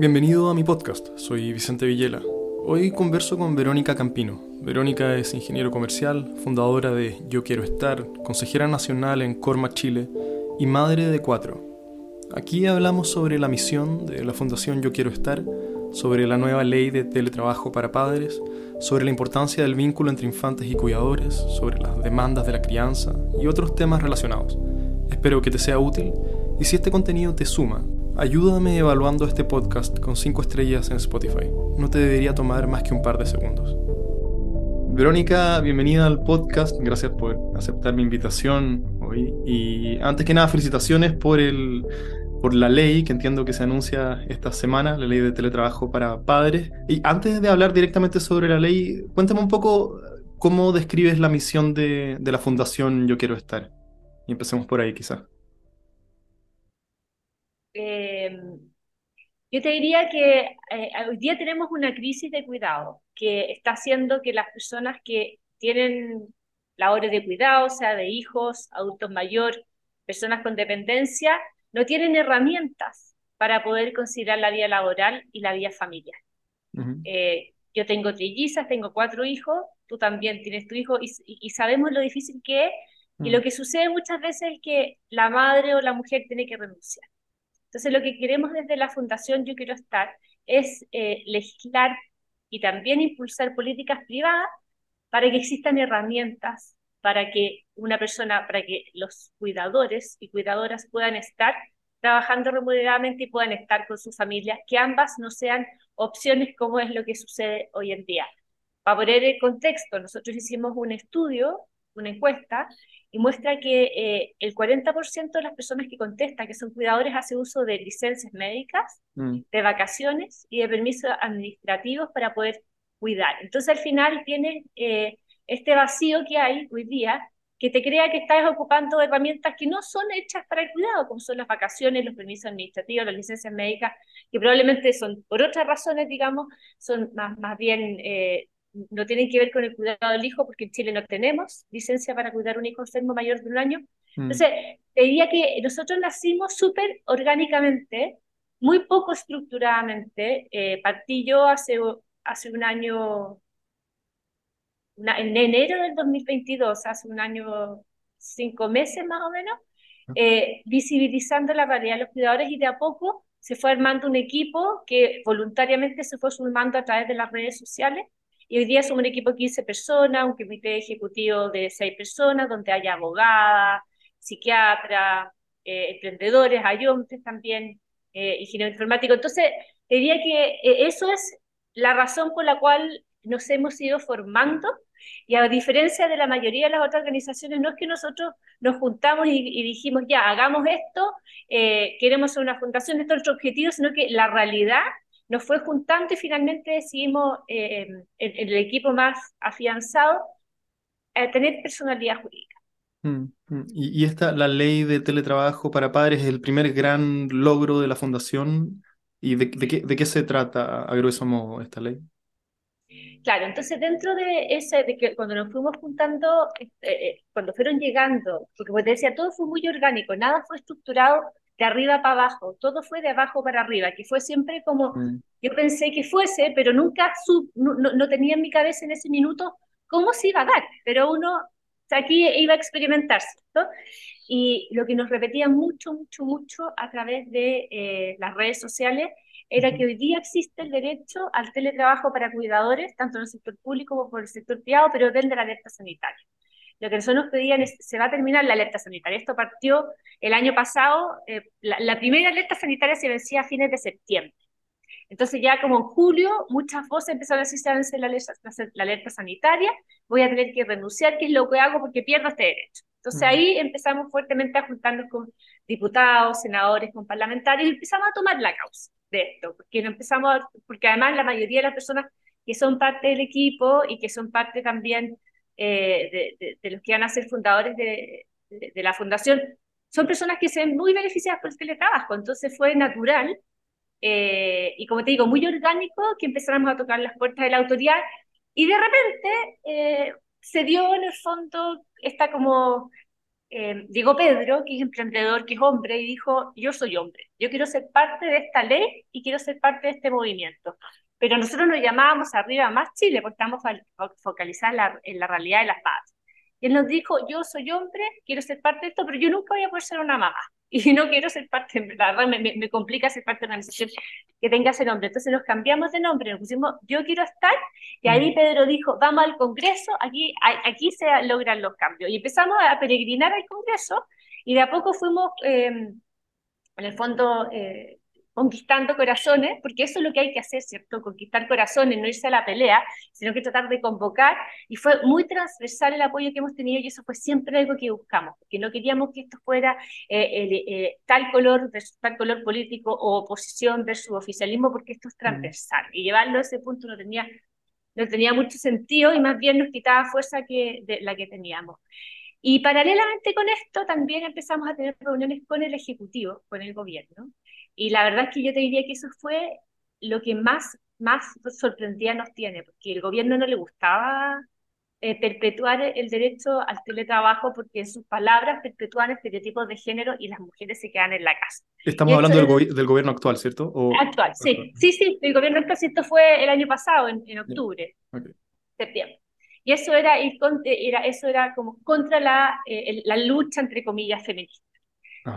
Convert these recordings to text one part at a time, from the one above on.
Bienvenido a mi podcast, soy Vicente Villela. Hoy converso con Verónica Campino. Verónica es ingeniero comercial, fundadora de Yo Quiero Estar, consejera nacional en Corma, Chile y madre de cuatro. Aquí hablamos sobre la misión de la Fundación Yo Quiero Estar, sobre la nueva ley de teletrabajo para padres, sobre la importancia del vínculo entre infantes y cuidadores, sobre las demandas de la crianza y otros temas relacionados. Espero que te sea útil y si este contenido te suma, ayúdame evaluando este podcast con 5 estrellas en Spotify. No te debería tomar más que un par de segundos. Verónica, bienvenida al podcast. Gracias por aceptar mi invitación hoy. Y antes que nada, felicitaciones por, el, por la ley que entiendo que se anuncia esta semana, la ley de teletrabajo para padres. Y antes de hablar directamente sobre la ley, cuéntame un poco cómo describes la misión de, de la Fundación Yo Quiero Estar. Y empecemos por ahí, quizás. Eh, yo te diría que eh, hoy día tenemos una crisis de cuidado que está haciendo que las personas que tienen labores de cuidado, sea de hijos, adultos mayores, personas con dependencia, no tienen herramientas para poder conciliar la vida laboral y la vida familiar. eh, yo tengo trillizas, tengo cuatro hijos, tú también tienes tu hijo y, y sabemos lo difícil que es y lo mm. que sucede muchas veces es que la madre o la mujer tiene que renunciar. Entonces, lo que queremos desde la Fundación Yo Quiero Estar es eh, legislar y también impulsar políticas privadas para que existan herramientas para que una persona, para que los cuidadores y cuidadoras puedan estar trabajando remuneradamente y puedan estar con su familia, que ambas no sean opciones como es lo que sucede hoy en día. Para poner el contexto, nosotros hicimos un estudio, una encuesta, y muestra que eh, el 40% de las personas que contestan que son cuidadores hace uso de licencias médicas, mm. de vacaciones y de permisos administrativos para poder cuidar. Entonces al final tiene eh, este vacío que hay hoy día que te crea que estás ocupando herramientas que no son hechas para el cuidado, como son las vacaciones, los permisos administrativos, las licencias médicas, que probablemente son, por otras razones, digamos, son más, más bien eh, no tienen que ver con el cuidado del hijo, porque en Chile no tenemos licencia para cuidar un hijo enfermo mayor de un año. Mm. Entonces, te diría que nosotros nacimos súper orgánicamente, muy poco estructuradamente. Eh, partí yo hace, hace un año, en enero del 2022, hace un año, cinco meses más o menos, eh, visibilizando la realidad de los cuidadores y de a poco se fue armando un equipo que voluntariamente se fue sumando a través de las redes sociales y hoy día somos un equipo de 15 personas, un comité ejecutivo de 6 personas, donde hay abogadas, psiquiatras, eh, emprendedores, ayontes también, eh, ingeniero informático. Entonces, diría que eh, eso es la razón por la cual nos hemos ido formando y a diferencia de la mayoría de las otras organizaciones, no es que nosotros nos juntamos y, dijimos, ya, hagamos esto, eh, queremos ser una fundación, esto es nuestro objetivo, sino que la realidad nos fue juntando y finalmente decidimos, eh, en, el equipo más afianzado, eh, tener personalidad jurídica. Mm, mm. Y, esta, la ley de teletrabajo para padres, es el primer gran logro de la fundación. ¿Y de, qué, de qué, se trata, a grueso modo, esta ley? Claro, entonces dentro de ese, de que cuando nos fuimos juntando, este, eh, cuando fueron llegando, porque como te decía, todo fue muy orgánico, nada fue estructurado de arriba para abajo, todo fue de abajo para arriba, que fue siempre como mm. yo pensé que fuese, pero nunca sub, no, tenía en mi cabeza en ese minuto cómo se iba a dar, pero uno aquí iba a experimentar, ¿cierto? Y lo que nos repetía mucho, mucho, mucho a través de eh, las redes sociales era que hoy día existe el derecho al teletrabajo para cuidadores, tanto en el sector público como por el sector privado, pero dentro de la alerta sanitaria. Lo que nosotros nos pedían es, se va a terminar la alerta sanitaria. Esto partió el año pasado, eh, la, primera alerta sanitaria se vencía a fines de septiembre. Entonces ya como en julio, muchas voces empezaron a decir, se vence la alerta, la alerta sanitaria, voy a tener que renunciar, ¿qué es lo que hago? Porque pierdo este derecho. Entonces ahí empezamos fuertemente a juntarnos con diputados, senadores, con parlamentarios y empezamos a tomar la causa de esto, porque, empezamos porque además la mayoría de las personas que son parte del equipo y que son parte también eh, de, los que van a ser fundadores de, la fundación, son personas que se ven muy beneficiadas por el teletrabajo, entonces fue natural eh, y como te digo, muy orgánico que empezáramos a tocar las puertas de la autoridad y de repente eh, se dio en el fondo esta como llegó Pedro, que es emprendedor, que es hombre, y dijo, yo soy hombre, yo quiero ser parte de esta ley y quiero ser parte de este movimiento. Pero nosotros nos llamábamos Arriba Más Chile, porque estamos focalizados en la, realidad de las paz. Y él nos dijo, yo soy hombre, quiero ser parte de esto, pero yo nunca voy a poder ser una mamá. Y no quiero ser parte, la verdad me, me, complica ser parte de una organización que tenga ese nombre. Entonces nos cambiamos de nombre, nos pusimos, yo quiero estar, y ahí Pedro dijo, vamos al Congreso, aquí, aquí se logran los cambios. Y empezamos a peregrinar al Congreso, y de a poco fuimos, eh, en el fondo, eh, conquistando corazones, porque eso es lo que hay que hacer, ¿cierto? Conquistar corazones, no irse a la pelea, sino que tratar de convocar. Y fue muy transversal el apoyo que hemos tenido y eso fue siempre algo que buscamos, porque no queríamos que esto fuera eh, eh, tal color versus tal color político o oposición versus oficialismo, porque esto es mm. transversal. Y llevarlo a ese punto no tenía, no tenía mucho sentido y más bien nos quitaba fuerza que de la que teníamos. Y paralelamente con esto también empezamos a tener reuniones con el Ejecutivo, con el gobierno, y la verdad es que yo te diría que eso fue lo que más, más sorprendía nos tiene, porque el gobierno no le gustaba eh, perpetuar el derecho al teletrabajo porque en sus palabras perpetúan estereotipos de género y las mujeres se quedan en la casa. Estamos hablando del, del, gobierno actual, ¿cierto? Actual, sí. Sí, sí, el gobierno actual, esto fue el año pasado, en, en octubre, septiembre. Y eso era, era, eso era como contra la, eh, la lucha, entre comillas, feminista.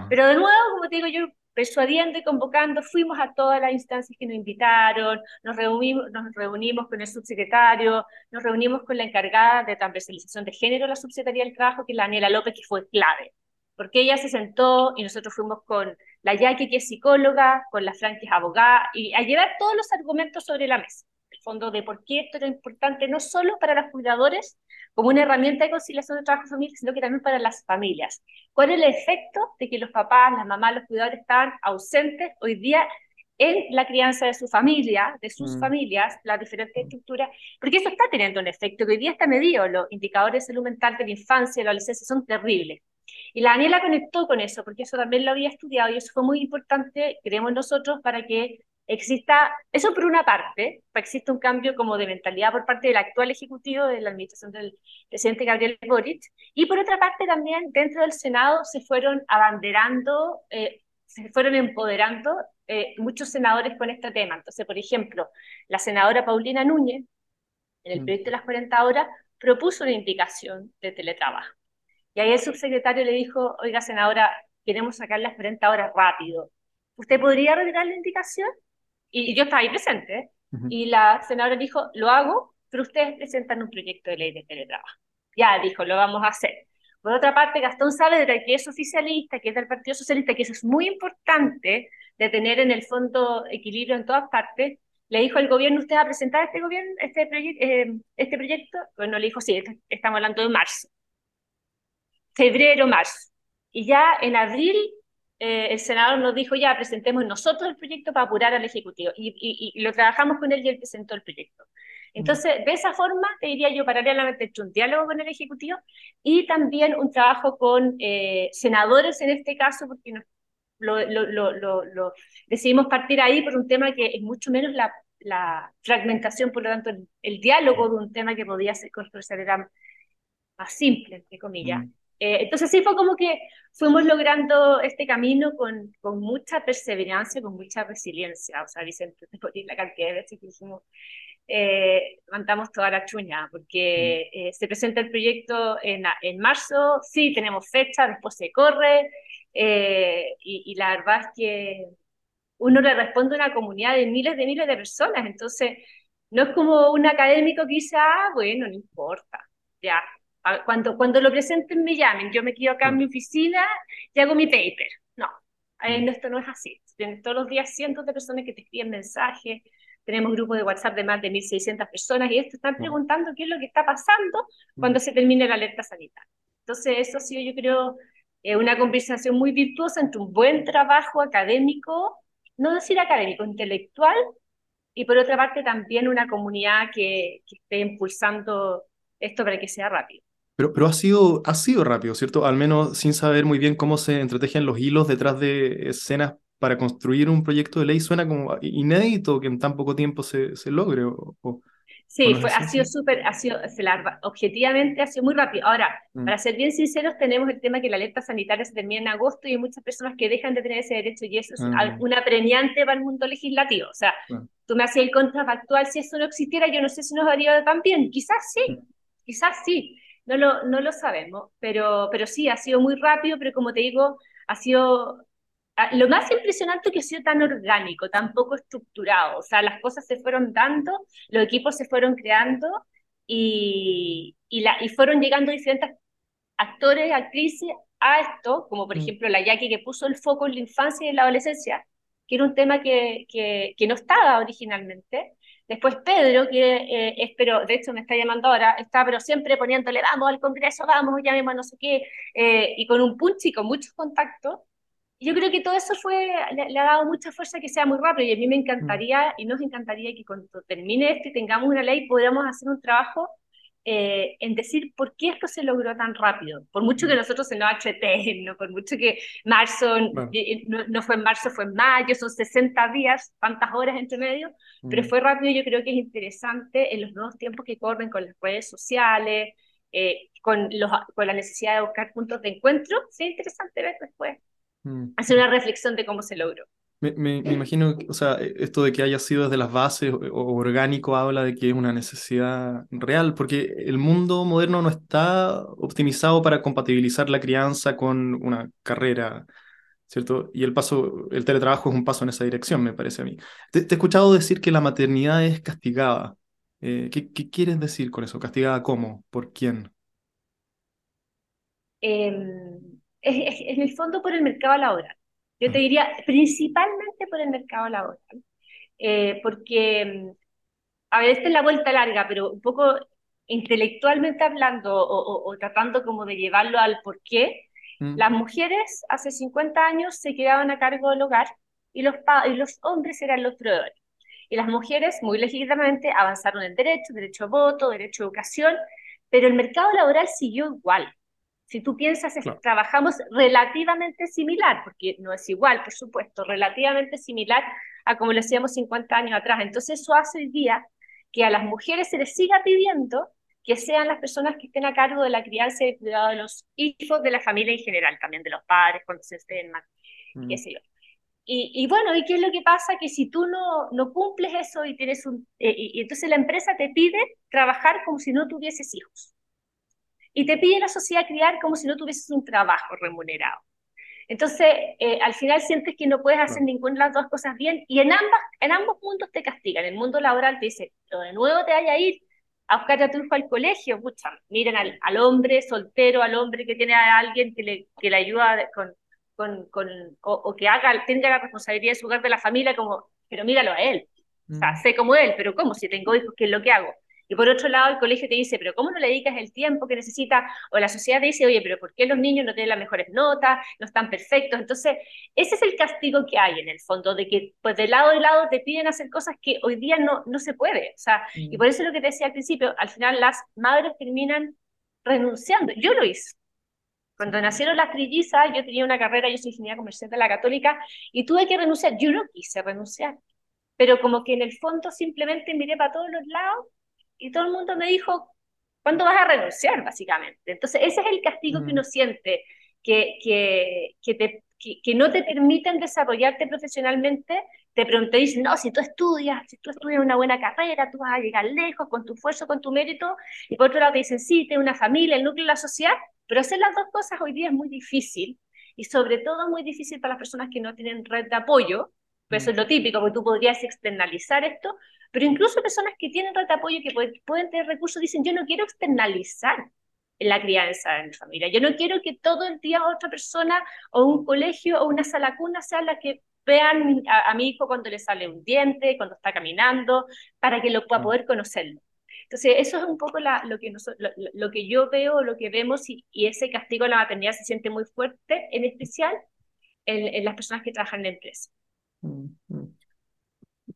Pero de nuevo, como te digo, yo persuadiendo y convocando, fuimos a todas las instancias que nos invitaron, nos reunimos, nos reunimos con el subsecretario, nos reunimos con la encargada de transversalización de género, la subsecretaría del trabajo, que es la Daniela López, que fue clave, porque ella se sentó y nosotros fuimos con la Jackie, que es psicóloga, con la Fran, que es abogada, y a llevar todos los argumentos sobre la mesa fondo de por qué esto era importante no solo para los cuidadores como una herramienta de conciliación de trabajo y familia, sino que también para las familias. ¿Cuál es el efecto de que los papás, las mamás, los cuidadores estaban ausentes hoy día en la crianza de su familia, de sus mm. familias, las diferentes estructuras, porque eso está teniendo un efecto, que hoy día está medido, los indicadores de salud mental de la infancia y la adolescencia son terribles. Y la Daniela conectó con eso, porque eso también lo había estudiado y eso fue muy importante, creemos nosotros, para que exista, eso por una parte, existe un cambio como de mentalidad por parte del actual ejecutivo de la administración del presidente Gabriel Boric, y por otra parte también dentro del Senado se fueron abanderando, eh, se fueron empoderando eh, muchos senadores con este tema. Entonces, por ejemplo, la senadora Paulina Núñez, en el mm. proyecto de las 40 horas, propuso una indicación de teletrabajo. Y ahí el subsecretario le dijo, oiga, senadora, queremos sacar las 40 horas rápido. ¿Usted podría retirar la indicación? Y yo estaba ahí presente, y la senadora dijo, lo hago, pero ustedes presentan un proyecto de ley de teletrabajo. Ya, dijo, lo vamos a hacer. Por otra parte, Gastón Saavedra, que es oficialista, que es del Partido Socialista, que eso es muy importante de tener en el fondo equilibrio en todas partes, le dijo al gobierno, ¿usted va a presentar este, gobierno, este, eh, este proyecto? Bueno, le dijo, sí, estamos hablando de marzo. Febrero, marzo. Y ya en abril eh, el senador nos dijo, ya, presentemos nosotros el proyecto para apurar al Ejecutivo. Y, lo trabajamos con él y él presentó el proyecto. Entonces, de esa forma, te diría yo, paralelamente, un diálogo con el Ejecutivo y también un trabajo con eh, senadores en este caso, porque lo, lo, decidimos partir ahí por un tema que es mucho menos la, la fragmentación, por lo tanto, el, diálogo de un tema que podía ser era más simple, entre comillas. Eh, entonces sí fue como que fuimos logrando este camino con, con mucha perseverancia, con mucha resiliencia. O sea, Vicente, la cantidad de veces que hicimos, eh, levantamos toda la chuña, porque mm. eh, se presenta el proyecto en, en marzo, sí, tenemos fecha, después se corre, y, y, la verdad es que uno le responde a una comunidad de miles de miles de personas, entonces no es como un académico que dice, ah, bueno, no importa, ya, cuando, cuando lo presenten me llamen, yo me quedo acá en mi oficina y hago mi paper. No, mm. esto no es así. Tienes todos los días cientos de personas que te escriben mensajes, tenemos grupos de WhatsApp de más de 1.600 personas y esto están mm. preguntando qué es lo que está pasando cuando mm. se termine la alerta sanitaria. Entonces, eso ha sido, yo creo, eh, una conversación muy virtuosa entre un buen trabajo académico, no decir académico, intelectual, y por otra parte también una comunidad que, que esté impulsando esto para que sea rápido. Pero, pero ha, sido, ha sido rápido, ¿cierto? Al menos sin saber muy bien cómo se entretejen los hilos detrás de escenas para construir un proyecto de ley. Suena como inédito que en tan poco tiempo se, se logre. O, Sí, fue, ha sido súper, ha sido, objetivamente ha sido muy rápido. Ahora, mm. para ser bien sinceros, tenemos el tema que la alerta sanitaria se termina en agosto y hay muchas personas que dejan de tener ese derecho y eso es ah. una premiante para el mundo legislativo. O sea, tú me hacías el contrafactual, si eso no existiera, yo no sé si nos haría tan bien. Quizás sí, quizás sí, no lo, no lo sabemos, pero, pero sí, ha sido muy rápido, pero como te digo, ha sido Ah, lo más impresionante es que ha sido tan orgánico, tan poco estructurado. O sea, las cosas se fueron dando, los equipos se fueron creando y, y, la, y fueron llegando diferentes actores, actrices a esto, como por mm. ejemplo la Jackie que puso el foco en la infancia y en la adolescencia, que era un tema que, que, que no estaba originalmente. Después Pedro, que eh, espero, de hecho me está llamando ahora, está pero siempre poniéndole, vamos al Congreso, vamos, llamemos no sé qué, eh, y con un punch y con muchos contactos yo creo que todo eso fue, le, ha dado mucha fuerza que sea muy rápido y a mí me encantaría mm. y nos encantaría que cuando termine esto y tengamos una ley podamos hacer un trabajo eh, en decir por qué esto se logró tan rápido. Por mucho que mm. nosotros en HT, no por mucho que marzo, no, fue en marzo, fue en mayo, son 60 días, tantas horas entre medio, pero mm. fue rápido y yo creo que es interesante en los nuevos tiempos que corren con las redes sociales, eh, con, los, con la necesidad de buscar puntos de encuentro, sí, interesante ver después Mm. hacer una reflexión de cómo se logró. Me, imagino, o sea, esto de que haya sido desde las bases o, orgánico habla de que es una necesidad real, porque el mundo moderno no está optimizado para compatibilizar la crianza con una carrera, ¿cierto? Y el paso, el teletrabajo es un paso en esa dirección, me parece a mí. Te, he escuchado decir que la maternidad es castigada. Eh, ¿qué, ¿qué, quieres decir con eso? ¿Castigada cómo? ¿Por quién? Eh en el fondo por el mercado laboral. Yo te mm. diría principalmente por el mercado laboral, eh, porque, a ver, esta es la vuelta larga, pero un poco intelectualmente hablando o, tratando como de llevarlo al por qué, mm. las mujeres hace 50 años se quedaban a cargo del hogar y los, y los hombres eran los proveedores. Y las mujeres muy legítimamente avanzaron en derecho, derecho a voto, derecho a educación, pero el mercado laboral siguió igual. Si tú piensas, trabajamos relativamente similar, porque no es igual, por supuesto, relativamente similar a como lo hacíamos 50 años atrás. Entonces eso hace hoy día que a las mujeres se les siga pidiendo que sean las personas que estén a cargo de la crianza y el cuidado de los hijos de la familia en general, también de los padres cuando se estén más, mm. qué sé yo. Y, y, bueno, ¿y qué es lo que pasa? Que si tú no, no cumples eso y tienes un... Eh, y entonces la empresa te pide trabajar como si no tuvieses hijos y te pide la sociedad criar como si no tuvieses un trabajo remunerado. Entonces, eh, al final sientes que no puedes hacer ninguna de las dos cosas bien y en, ambas, en ambos mundos te castigan. En el mundo laboral te dice, lo de nuevo te vaya a ir a buscar a tu hijo al colegio. Pucha, miren al, al, hombre soltero, al hombre que tiene a alguien que le, que le ayuda con, con, con o, que haga, tenga la responsabilidad de su hogar de la familia, como, pero míralo a él. O sea, mm. sé como él, pero ¿cómo? Si tengo hijos, ¿qué es lo que hago? Y por otro lado, el colegio te dice, pero ¿cómo no le dedicas el tiempo que necesita? O la sociedad te dice, oye, pero ¿por qué los niños no tienen las mejores notas, no están perfectos? Entonces, ese es el castigo que hay en el fondo, de que pues de lado y lado te piden hacer cosas que hoy día no, no se puede. O sea, y por eso es lo que te decía al principio, al final las madres terminan renunciando. Yo lo hice. Cuando nacieron las trillizas, yo tenía una carrera, yo soy ingeniera comercial de la católica, y tuve que renunciar. Yo no quise renunciar, pero como que en el fondo simplemente miré para todos los lados y todo el mundo me dijo, ¿cuándo vas a renunciar, básicamente? Entonces, ese es el castigo que mm. uno siente, que, que, que, te, que, no te permiten desarrollarte profesionalmente, te pregunté, dicen, no, si tú estudias, si tú estudias una buena carrera, tú vas a llegar lejos con tu esfuerzo, con tu mérito, y por otro lado te dicen, sí, tienes una familia, el núcleo de la sociedad, pero hacer las dos cosas hoy día es muy difícil, y sobre todo muy difícil para las personas que no tienen red de apoyo, eso es lo típico, porque tú podrías externalizar esto, pero incluso personas que tienen red de apoyo, que pueden, tener recursos, dicen, yo no quiero externalizar la crianza en mi familia. Yo no quiero que todo el día otra persona o un colegio o una sala cuna sea la que vean a, mi hijo cuando le sale un diente, cuando está caminando, para que lo pueda mm. poder conocerlo. Entonces, eso es un poco lo, que lo, que yo veo, lo que vemos, y, ese castigo a la maternidad se siente muy fuerte, en especial en, las personas que trabajan en la empresa. Mm, mm.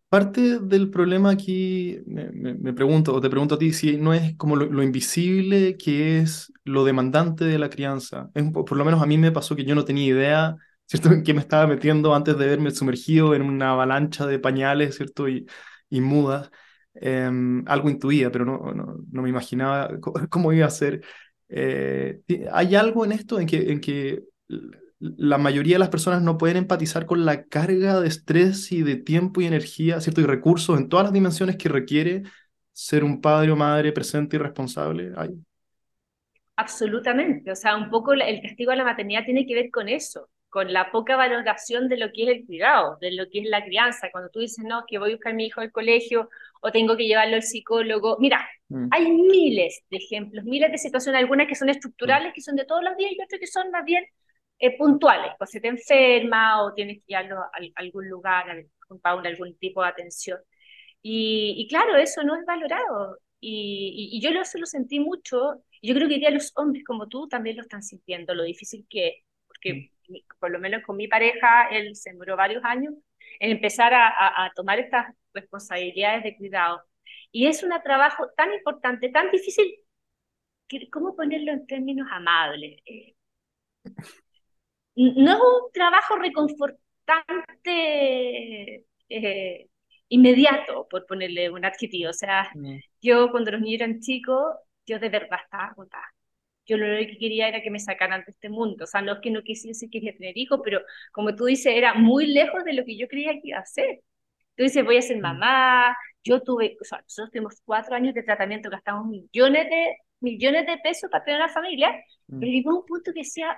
Parte del problema aquí, me, pregunto, o te pregunto a ti, si no es como lo, invisible que es lo demandante de la crianza. por lo menos a mí me pasó que yo no tenía idea, ¿cierto?, en qué me estaba metiendo antes de verme sumergido en una avalancha de pañales, ¿cierto?, y, y mudas. em, algo intuía, pero no, no, me imaginaba cómo iba a ser. Eh, ¿Hay algo en esto en que, en que la mayoría de las personas no pueden empatizar con la carga de estrés y de tiempo y energía, ¿cierto? Y recursos en todas las dimensiones que requiere ser un padre o madre presente y responsable. ¿Hay? Absolutamente. O sea, un poco el castigo a la maternidad tiene que ver con eso, con la poca valoración de lo que es el cuidado, de lo que es la crianza. Cuando tú dices, no, que voy a buscar a mi hijo al colegio o tengo que llevarlo al psicólogo. Mira, mm. hay miles de ejemplos, miles de situaciones, algunas que son estructurales, que son de todos los días y otras que son más bien eh, puntuales, pues se te enferma o tienes que llevarlo a, algún lugar, a, algún tipo de atención. Y, claro, eso no es valorado. Y, yo eso lo sentí mucho. Yo creo que ya los hombres como tú también lo están sintiendo, lo difícil que es, porque mm. por lo menos con mi pareja, él se murió varios años, en empezar a, a tomar estas responsabilidades de cuidado. Y es un trabajo tan importante, tan difícil, que, ¿cómo ponerlo en términos amables? Eh, no es un trabajo reconfortante eh, inmediato, por ponerle un adjetivo. O sea, mm. yo cuando los niños eran chicos, yo de verdad estaba agotada. Yo lo que quería era que me sacaran de este mundo. O sea, no es que no quisiese quería tener hijos, pero como tú dices, era muy lejos de lo que yo creía que iba a ser. Tú dices, voy a ser mm. mamá. Yo tuve, o sea, nosotros tuvimos cuatro años de tratamiento, gastamos millones de, millones de pesos para tener una familia, mm. pero llegó un punto que decía,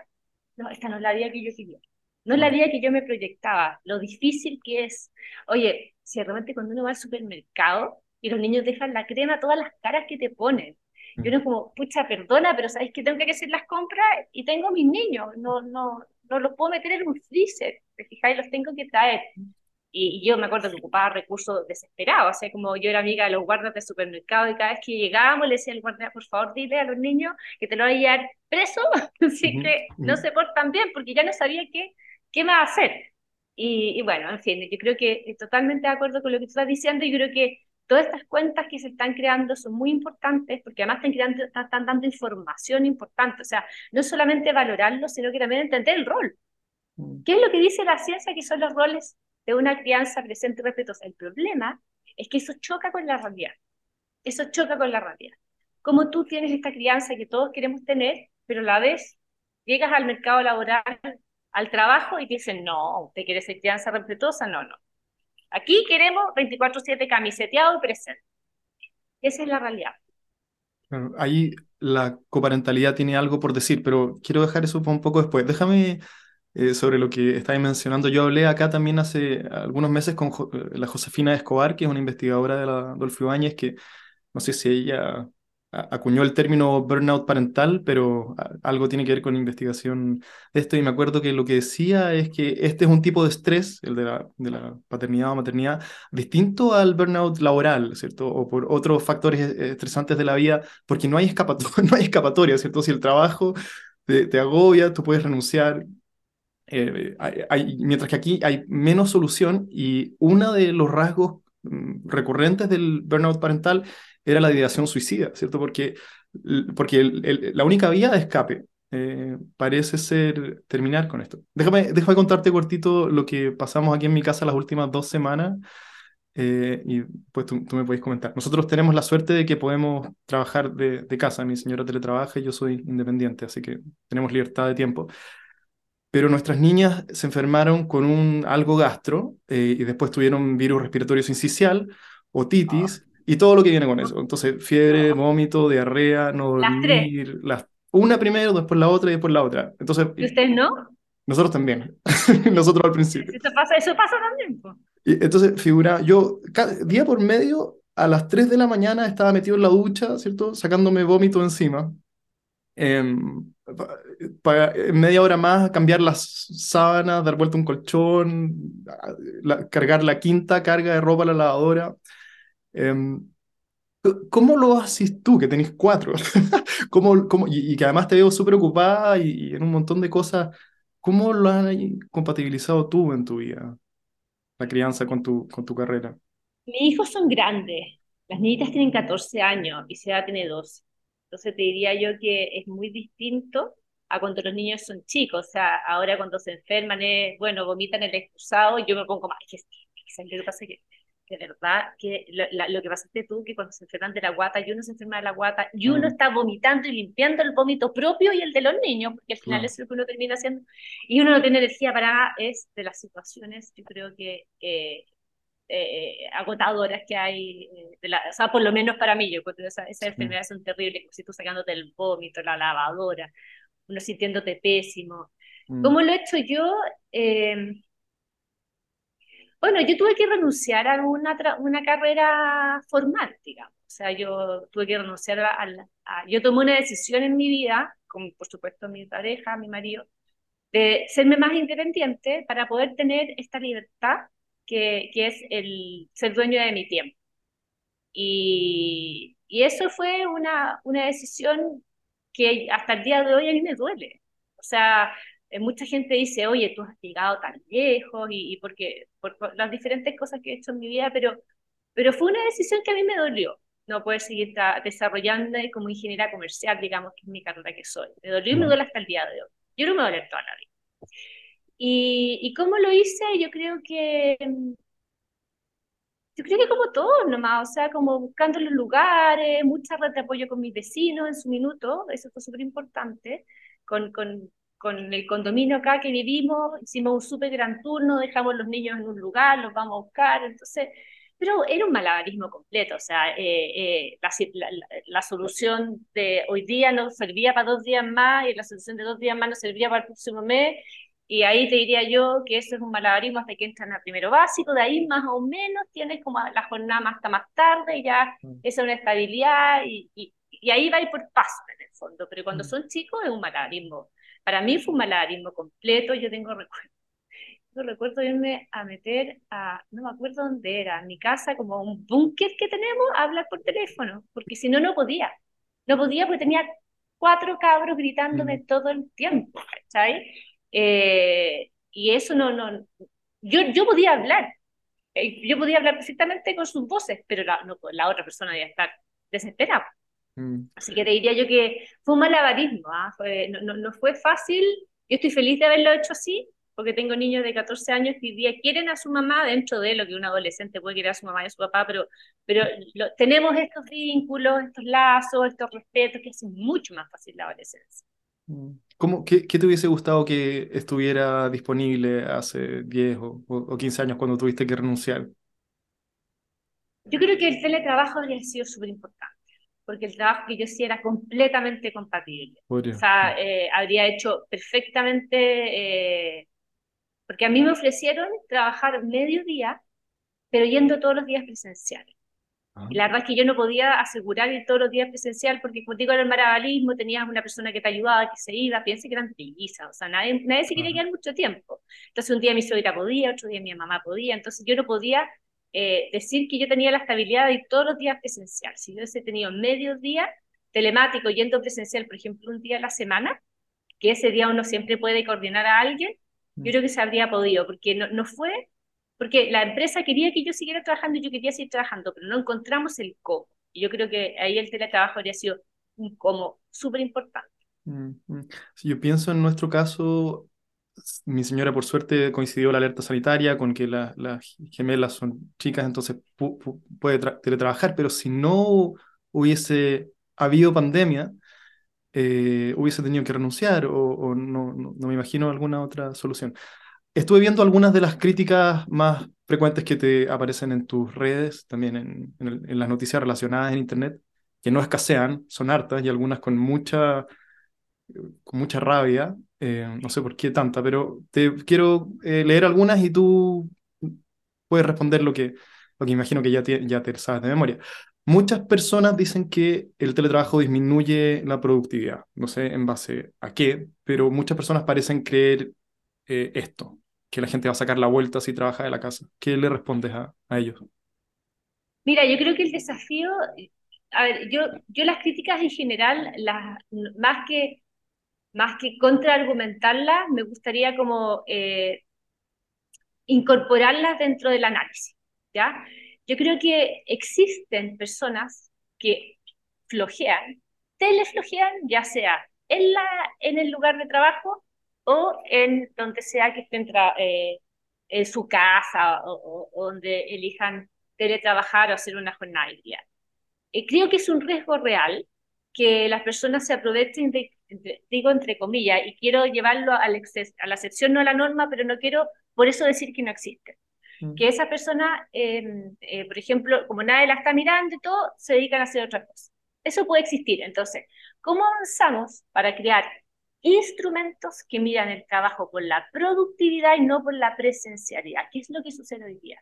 no, esta no es la vida que yo quería. No es la vida que yo me proyectaba, lo difícil que es. Oye, si realmente cuando uno va al supermercado y los niños dejan la crema, todas las caras que te ponen. Y uno es como, pucha, perdona, pero sabéis que tengo que hacer las compras y tengo mis niños, no, no, no los puedo meter en un freezer, te fijáis, los tengo que traer. Y, yo me acuerdo que ocupaba recursos desesperados, o sea, como yo era amiga de los guardas de supermercado y cada vez que llegábamos le decía al guardia, por favor, dile a los niños que te lo van a llevar preso, así que no se portan bien, porque ya no sabía qué, qué más hacer. Y, bueno, en fin, yo creo que totalmente de acuerdo con lo que tú estás diciendo y creo que todas estas cuentas que se están creando son muy importantes porque además están, creando, están dando información importante, o sea, no solamente valorarlo, sino que también entender el rol. Mm. ¿Qué es lo que dice la ciencia que son los roles de una crianza presente y respetuosa. El problema es que eso choca con la realidad. Eso choca con la realidad. Como tú tienes esta crianza que todos queremos tener, pero la vez llegas al mercado laboral, al trabajo y te dicen, no, ¿usted quiere ser crianza respetuosa? No, no. Aquí queremos 24-7 camiseteado y presente. Esa es la realidad. ahí la coparentalidad tiene algo por decir, pero quiero dejar eso un poco después. Déjame eh, sobre lo que estáis mencionando. Yo hablé acá también hace algunos meses con la Josefina Escobar, que es una investigadora de la Adolfo Ibáñez, que no sé si ella acuñó el término burnout parental, pero algo tiene que ver con investigación de esto. Y me acuerdo que lo que decía es que este es un tipo de estrés, el de la, paternidad o maternidad, distinto al burnout laboral, ¿cierto? O por otros factores eh, estresantes de la vida, porque no hay, escapatoria, no hay escapatoria, ¿cierto? Si el trabajo te, te agobia, tú puedes renunciar, eh, hay, mientras que aquí hay menos solución y uno de los rasgos mm, recurrentes del burnout parental era la ideación suicida, ¿cierto? Porque, porque la única vía de escape eh, parece ser terminar con esto. Déjame, déjame contarte cortito lo que pasamos aquí en mi casa las últimas dos semanas eh, y pues tú, tú, me puedes comentar. Nosotros tenemos la suerte de que podemos trabajar de, de casa. Mi señora teletrabaja y yo soy independiente, así que tenemos libertad de tiempo pero nuestras niñas se enfermaron con un algo gastro eh, y después tuvieron virus respiratorio sincicial, otitis ah. y todo lo que viene con eso. Entonces, fiebre, ah. vómito, diarrea, no dormir, las, una primero, después la otra y después la otra. Entonces, ¿Y ustedes no? Nosotros también. nosotros al principio. Eso pasa, eso pasa también. Y entonces, figura, yo día por medio a las 3 de la mañana estaba metido en la ducha, ¿cierto? Sacándome vómito encima. Eh, para media hora más cambiar las sábanas, dar vuelta un colchón, cargar la quinta carga de ropa a la lavadora. Em, ¿Cómo lo haces tú, que tenés cuatro? ¿Cómo, cómo, y, que además te veo súper ocupada y, en un montón de cosas. ¿Cómo lo has compatibilizado tú en tu vida, la crianza con tu, con tu carrera? Mis hijos son grandes. Las niñitas tienen 14 años y Seda tiene 12. Entonces te diría yo que es muy distinto a cuando los niños son chicos. O sea, ahora cuando se enferman es, bueno, vomitan el excusado, yo me pongo más, ¿qué, qué, qué pasa? Que de verdad, que lo, que pasaste tú, que cuando se enferman de la guata, y uno se enferma de la guata, y uno mm. está vomitando y limpiando el vómito propio y el de los niños, porque al final es lo que uno termina haciendo, y uno no tiene energía para, es de las situaciones, yo creo que eh, eh, agotadoras que hay, eh, de la, o sea, por lo menos para mí, yo esas esa enfermedades son terribles, como si tú sacándote el vómito, la lavadora, uno sintiéndote pésimo. Mm. ¿Cómo lo he hecho yo? Eh, bueno, yo tuve que renunciar a una, una carrera formal, digamos. O sea, yo tuve que renunciar a, a, Yo tomé una decisión en mi vida, con por supuesto mi pareja, mi marido, de serme más independiente para poder tener esta libertad que, que es el ser dueño de mi tiempo. Y, y eso fue una, una decisión que hasta el día de hoy a mí me duele. O sea, eh, mucha gente dice, oye, tú has llegado tan lejos y, porque por, las diferentes cosas que he hecho en mi vida, pero, pero fue una decisión que a mí me dolió no poder seguir desarrollando como ingeniera comercial, digamos, que es mi carrera que soy. Me dolió y me duele hasta el día de hoy. Yo no me duele toda la vida. Y, y cómo lo hice, yo creo que yo creo que como todos nomás, o sea, como buscando los lugares, mucha red de apoyo con mis vecinos en su minuto, eso fue súper importante, con, con, con, el condominio acá que vivimos, hicimos un súper gran turno, dejamos los niños en un lugar, los vamos a buscar, entonces, pero era un malabarismo completo, o sea, eh, eh, la, la, solución de hoy día no servía para dos días más y la solución de dos días más no servía para el próximo mes, y ahí te diría yo que eso es un malabarismo hasta que entran a primero básico, de ahí más o menos tienes como la jornada más hasta más tarde, ya mm. es una estabilidad y, y, ahí va a ir por paso en el fondo, pero cuando mm. son chicos es un malabarismo. Para mí fue un malabarismo completo, yo tengo recuerdo. Yo recuerdo irme a meter a, no me acuerdo dónde era, mi casa, como un búnker que tenemos, a hablar por teléfono, porque si no, no podía. No podía porque tenía cuatro cabros gritándome mm. todo el tiempo, ¿sabes? Eh, y eso no, no, yo, yo podía hablar, eh, yo podía hablar perfectamente con sus voces, pero la, no, la otra persona debía estar desesperada. Mm. Así que te diría yo que fue un malabarismo, ¿ah? no, no, no, fue fácil, yo estoy feliz de haberlo hecho así, porque tengo niños de 14 años que hoy día quieren a su mamá dentro de lo que un adolescente puede querer a su mamá y a su papá, pero, pero tenemos estos vínculos, estos lazos, estos respetos que hacen mucho más fácil la adolescencia. Mm. ¿Cómo, qué, qué, te hubiese gustado que estuviera disponible hace 10 o, o, 15 años cuando tuviste que renunciar? Yo creo que el teletrabajo habría sido súper importante, porque el trabajo que yo hacía era completamente compatible. O sea, eh, habría hecho perfectamente, eh, porque a mí me ofrecieron trabajar medio día, pero yendo todos los días presenciales. Y la verdad es que yo no podía asegurar ir todos los días presencial porque, como digo, era el maravalismo, tenías una persona que te ayudaba, que se iba, piense que eran trillizas, o sea, nadie, nadie se quería quedar mucho tiempo. Entonces, un día mi suegra podía, otro día mi mamá podía, entonces yo no podía eh, decir que yo tenía la estabilidad de ir todos los días presencial. Si yo hubiese tenido medio día telemático yendo presencial, por ejemplo, un día a la semana, que ese día uno siempre puede coordinar a alguien, yo mm. creo que se habría podido, porque no, no fue porque la empresa quería que yo siguiera trabajando y yo quería seguir trabajando, pero no encontramos el cómo. Y yo creo que ahí el teletrabajo habría sido un cómo súper importante. Mm, mm. yo pienso en nuestro caso, mi señora por suerte coincidió la alerta sanitaria con que las gemelas son chicas, entonces puede teletrabajar, pero si no hubiese habido pandemia, eh, hubiese tenido que renunciar o, no, no, me imagino alguna otra solución. Estuve viendo algunas de las críticas más frecuentes que te aparecen en tus redes, también en, las noticias relacionadas en Internet, que no escasean, son hartas y algunas con mucha, con mucha rabia. Eh, no sé por qué tanta, pero te quiero eh, leer algunas y tú puedes responder lo que, lo que imagino que ya te, ya te sabes de memoria. Muchas personas dicen que el teletrabajo disminuye la productividad. No sé en base a qué, pero muchas personas parecen creer eh, esto que la gente va a sacar la vuelta si trabaja de la casa. ¿Qué le respondes a, ellos? Mira, yo creo que el desafío, a ver, yo, yo las críticas en general, las, más que más que contraargumentarlas, me gustaría como eh, incorporarlas dentro del análisis, ¿ya? Yo creo que existen personas que flojean, teleflojean, ya sea en, la, en el lugar de trabajo o en donde sea que estén eh, en su casa o, donde elijan teletrabajar o hacer una jornada día. Eh, creo que es un riesgo real que las personas se aprovechen, de, digo entre comillas, y quiero llevarlo al a la excepción, no a la norma, pero no quiero por eso decir que no existe. Mm. Que esa persona, em, eh, por ejemplo, como nadie la está mirando y todo, se dedican a hacer otra cosa. Eso puede existir. Entonces, ¿cómo avanzamos para crear instrumentos que miran el trabajo por la productividad y no por la presencialidad? ¿Qué es lo que sucede hoy día?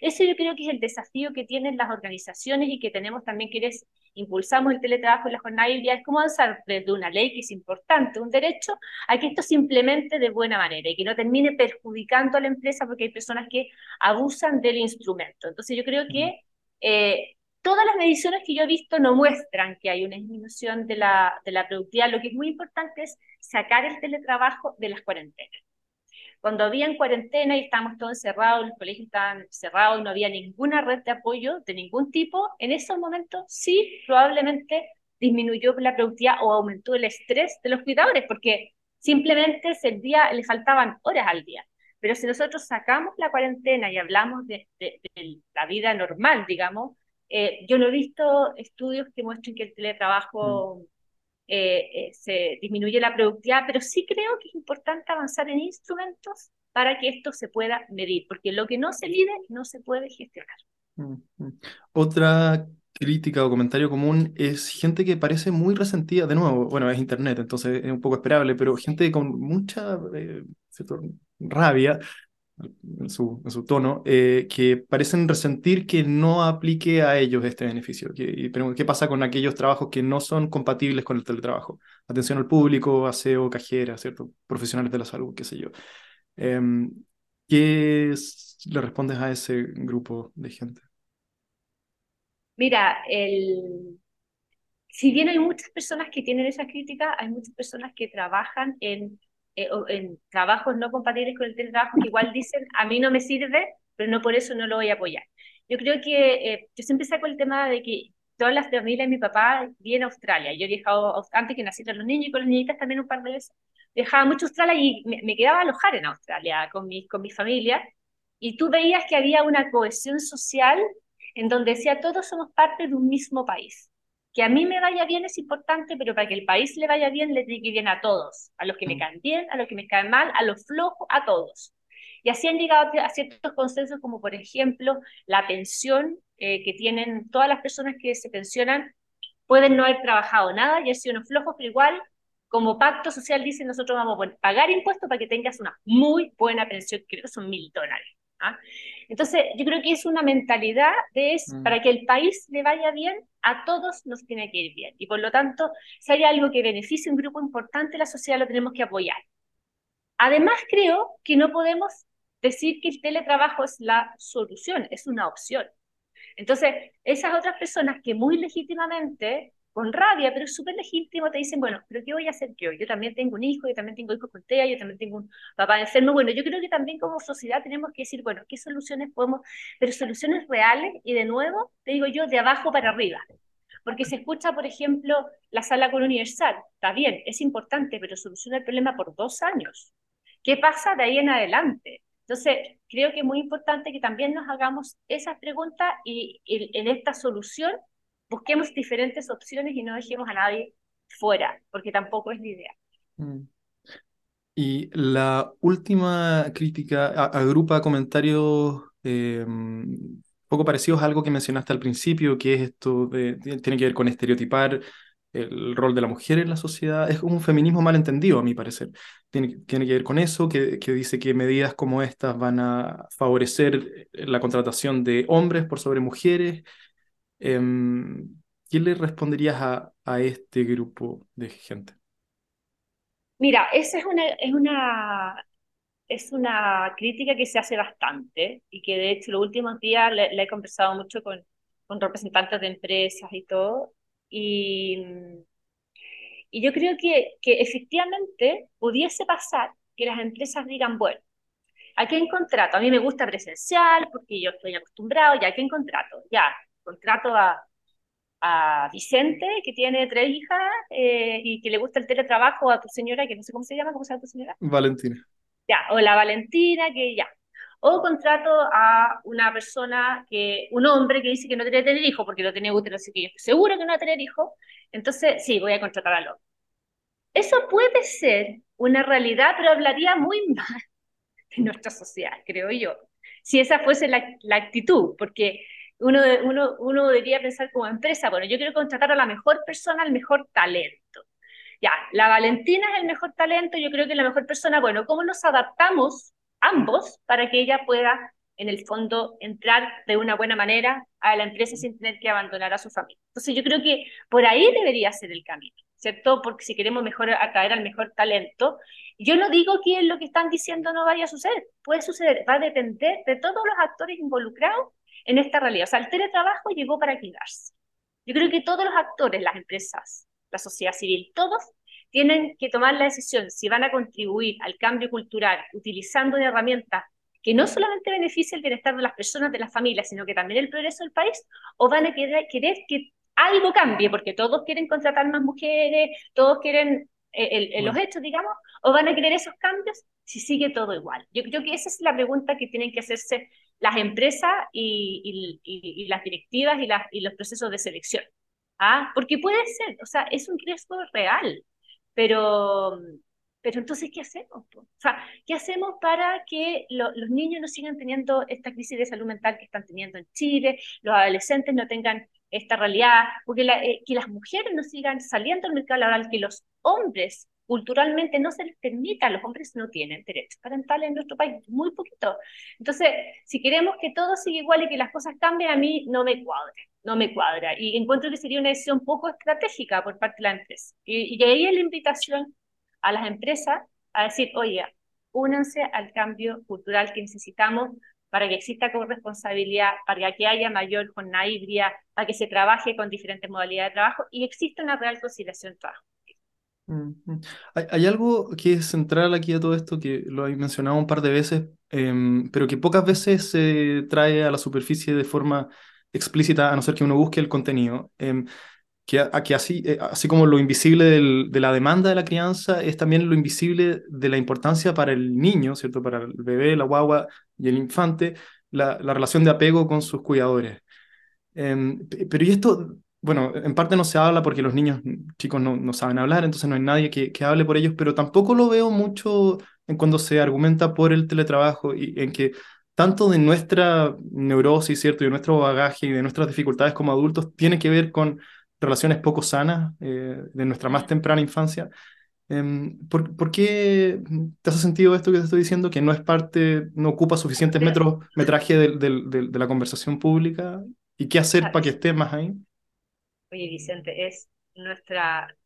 Ese yo creo que es el desafío que tienen las organizaciones y que tenemos también quienes impulsamos el teletrabajo en la jornada híbrida, es cómo avanzar desde una ley que es importante, un derecho, a que esto se implemente de buena manera y que no termine perjudicando a la empresa porque hay personas que abusan del instrumento. Entonces yo creo que eh, todas las mediciones que yo he visto no muestran que hay una disminución de la, de la productividad. Lo que es muy importante es sacar el teletrabajo de las cuarentenas. Cuando había en cuarentena y estábamos todos encerrados, los colegios estaban cerrados, no había ninguna red de apoyo de ningún tipo, en esos momentos sí, probablemente disminuyó la productividad o aumentó el estrés de los cuidadores, porque simplemente ese día le faltaban horas al día. Pero si nosotros sacamos la cuarentena y hablamos de, la vida normal, digamos, eh, yo no he visto estudios que muestren que el teletrabajo mm. Eh, eh, se disminuye la productividad, pero sí creo que es importante avanzar en instrumentos para que esto se pueda medir, porque lo que no se mide no se puede gestionar. Mm, mm. Otra crítica o comentario común es gente que parece muy resentida, de nuevo, bueno, es internet, entonces es un poco esperable, pero gente con mucha eh, rabia en su, tono, eh, que parecen resentir que no aplique a ellos este beneficio. ¿Qué, ¿Qué pasa con aquellos trabajos que no son compatibles con el teletrabajo? Atención al público, aseo, cajera, ¿cierto? Profesionales de la salud, qué sé yo. Em, ¿Qué le respondes a ese grupo de gente? Mira, el... si bien hay muchas personas que tienen esa crítica, hay muchas personas que trabajan en eh, en trabajos no compatibles con el teletrabajo que igual dicen, a mí no me sirve, pero no por eso no lo voy a apoyar. Yo creo que eh, yo siempre saco el tema de que todas las familias de mi papá vienen a Australia. Yo he viajado antes que nacieron los niños y con las niñitas también un par de veces. Viajaba mucho a Australia y me, quedaba a alojar en Australia con mi, con mi familia. Y tú veías que había una cohesión social en donde decía todos somos parte de un mismo país que a mí me vaya bien es importante, pero para que el país le vaya bien, le tiene que ir bien a todos, a los que me mm. caen bien, a los que me caen mal, a los flojos, a todos. Y así han llegado a ciertos consensos, como por ejemplo la pensión eh, que tienen todas las personas que se pensionan, pueden no haber trabajado nada y haber sido unos flojos, pero igual, como pacto social, dicen nosotros vamos a pagar impuestos para que tengas una muy buena pensión, creo que son mil dólares. ¿ah? Entonces, yo creo que es una mentalidad de es, mm. para que el país le vaya bien, a todos nos tiene que ir bien. Y por lo tanto, si hay algo que beneficie a un grupo importante de la sociedad, lo tenemos que apoyar. Además, creo que no podemos decir que el teletrabajo es la solución, es una opción. Entonces, esas otras personas que muy legítimamente con rabia, pero es súper legítimo, te dicen, bueno, pero ¿qué voy a hacer yo? Yo también tengo un hijo, yo también tengo hijos con TEA, yo también tengo un papá enfermo. Bueno, yo creo que también como sociedad tenemos que decir, bueno, ¿qué soluciones podemos, pero soluciones reales y de nuevo, te digo yo, de abajo para arriba? Porque se escucha, por ejemplo, la sala con universal, está bien, es importante, pero soluciona el problema por dos años. ¿Qué pasa de ahí en adelante? Entonces, creo que es muy importante que también nos hagamos esas preguntas y en esta solución busquemos diferentes opciones y no dejemos a nadie fuera, porque tampoco es la idea. Mm. Y la última crítica agrupa comentarios eh, poco parecidos a algo que mencionaste al principio, que es esto de, tiene que ver con estereotipar el rol de la mujer en la sociedad. Es un feminismo mal entendido, a mi parecer. Tiene, tiene que ver con eso, que, que dice que medidas como estas van a favorecer la contratación de hombres por sobre mujeres Em, ¿Qué le responderías a, a, este grupo de gente? Mira, esa es una, es una, es una crítica que se hace bastante y que de hecho los últimos días le, he conversado mucho con, con, representantes de empresas y todo. Y, y yo creo que, que efectivamente pudiese pasar que las empresas digan, bueno, ¿a quién contrato? A mí me gusta presencial porque yo estoy acostumbrado, ¿ya a quién contrato? Ya, contrato a, a Vicente, que tiene tres hijas eh, y que le gusta el teletrabajo, a tu señora, que no sé cómo se llama, ¿cómo se llama tu señora? Valentina. Ya, o la Valentina, que ya. o contrato a una persona, que un hombre que dice que no quiere tener hijo porque no tiene útero, así que yo estoy seguro que no va a tener hijo, entonces sí, voy a contratar al hombre. Eso puede ser una realidad, pero hablaría muy mal de nuestra sociedad, creo yo, si esa fuese la, la actitud, porque uno, uno, uno debería pensar como empresa, bueno, yo quiero contratar a la mejor persona, al mejor talento. Ya, la Valentina es el mejor talento, yo creo que la mejor persona, bueno, ¿cómo nos adaptamos ambos para que ella pueda, en el fondo, entrar de una buena manera a la empresa sin tener que abandonar a su familia? Entonces yo creo que por ahí debería ser el camino, ¿cierto? Porque si queremos mejor atraer al mejor talento, yo no digo que lo que están diciendo no vaya a suceder, puede suceder, va a depender de todos los actores involucrados en esta realidad. O sea, el teletrabajo llegó para quedarse. Yo creo que todos los actores, las empresas, la sociedad civil, todos tienen que tomar la decisión si van a contribuir al cambio cultural utilizando una herramienta que no solamente beneficie el bienestar de las personas, de las familias, sino que también el progreso del país, o van a querer, querer que algo cambie, porque todos quieren contratar más mujeres, todos quieren eh, los hechos, digamos, o van a querer esos cambios si sigue todo igual. Yo creo que esa es la pregunta que tienen que hacerse las empresas y, y, las directivas y, las, y los procesos de selección. ¿Ah? Porque puede ser, o sea, es un riesgo real, pero, pero entonces, ¿qué hacemos? O sea, ¿qué hacemos para que los niños no sigan teniendo esta crisis de salud mental que están teniendo en Chile, los adolescentes no tengan esta realidad, porque eh, que las mujeres no sigan saliendo al mercado laboral, que los hombres culturalmente no se les permita, los hombres no tienen derechos parentales en nuestro país, muy poquito. Entonces, si queremos que todo siga igual y que las cosas cambien, a mí no me cuadra, no me cuadra. Y encuentro que sería una decisión poco estratégica por parte de la empresa. Y, y ahí es la invitación a las empresas a decir, oye, únanse al cambio cultural que necesitamos para que exista corresponsabilidad, para que haya mayor jornada híbrida, para que se trabaje con diferentes modalidades de trabajo y exista una real conciliación de trabajo. Hay, algo que es central aquí a todo esto, que lo he mencionado un par de veces, em, pero que pocas veces se trae a la superficie de forma explícita, a no ser que uno busque el contenido. Em, que, que así, eh, así como lo invisible de la demanda de la crianza, es también lo invisible de la importancia para el niño, ¿cierto? Para el bebé, la guagua y el infante, la, la relación de apego con sus cuidadores. Em, pero y esto bueno, en parte no se habla porque los niños chicos no, no saben hablar, entonces no hay nadie que, que, hable por ellos, pero tampoco lo veo mucho en cuando se argumenta por el teletrabajo y en que tanto de nuestra neurosis, ¿cierto? Y de nuestro bagaje y de nuestras dificultades como adultos tiene que ver con relaciones poco sanas eh, de nuestra más temprana infancia. Em, ¿por, ¿por, qué te hace sentido esto que te estoy diciendo? Que no es parte, no ocupa suficientes metros, metraje de, de, de la conversación pública. ¿Y qué hacer para que esté más ahí? Oye, Vicente, es nuestra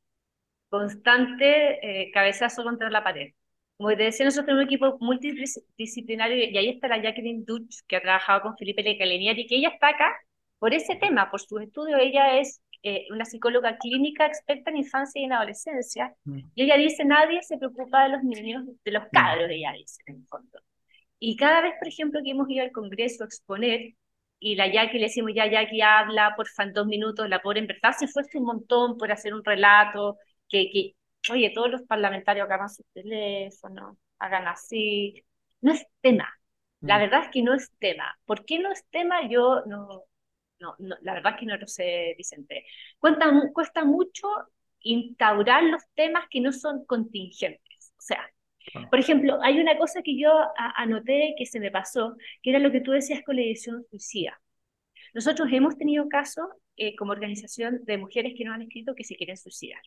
constante eh, cabezazo contra la pared. Como te decía, nosotros tenemos un equipo multidisciplinario y ahí está la Jacqueline Dutch, que ha trabajado con Felipe Lecalenier y que ella está acá por ese tema, por su estudio. Ella es eh, una psicóloga clínica experta en infancia y en adolescencia. Mm. Y ella dice, nadie se preocupa de los niños, de los mm. cabros, ella dice, en el fondo. Y cada vez, por ejemplo, que hemos ido al Congreso a exponer, y la Jackie le decimos, ya Jackie habla, por fan dos minutos, la pobre en verdad se fue un montón por hacer un relato, que, que, oye, todos los parlamentarios hagan su teléfono, hagan así, no es tema, la mm. verdad es que no es tema. ¿Por qué no es tema? Yo no, no, la verdad es que no lo sé, Vicente. Cuesta, cuesta mucho instaurar los temas que no son contingentes, o sea. Por ejemplo, hay una cosa que yo anoté que se me pasó, que era lo que tú decías con la edición suicida. Nosotros hemos tenido casos eh, como organización de mujeres que nos han escrito que se quieren suicidar.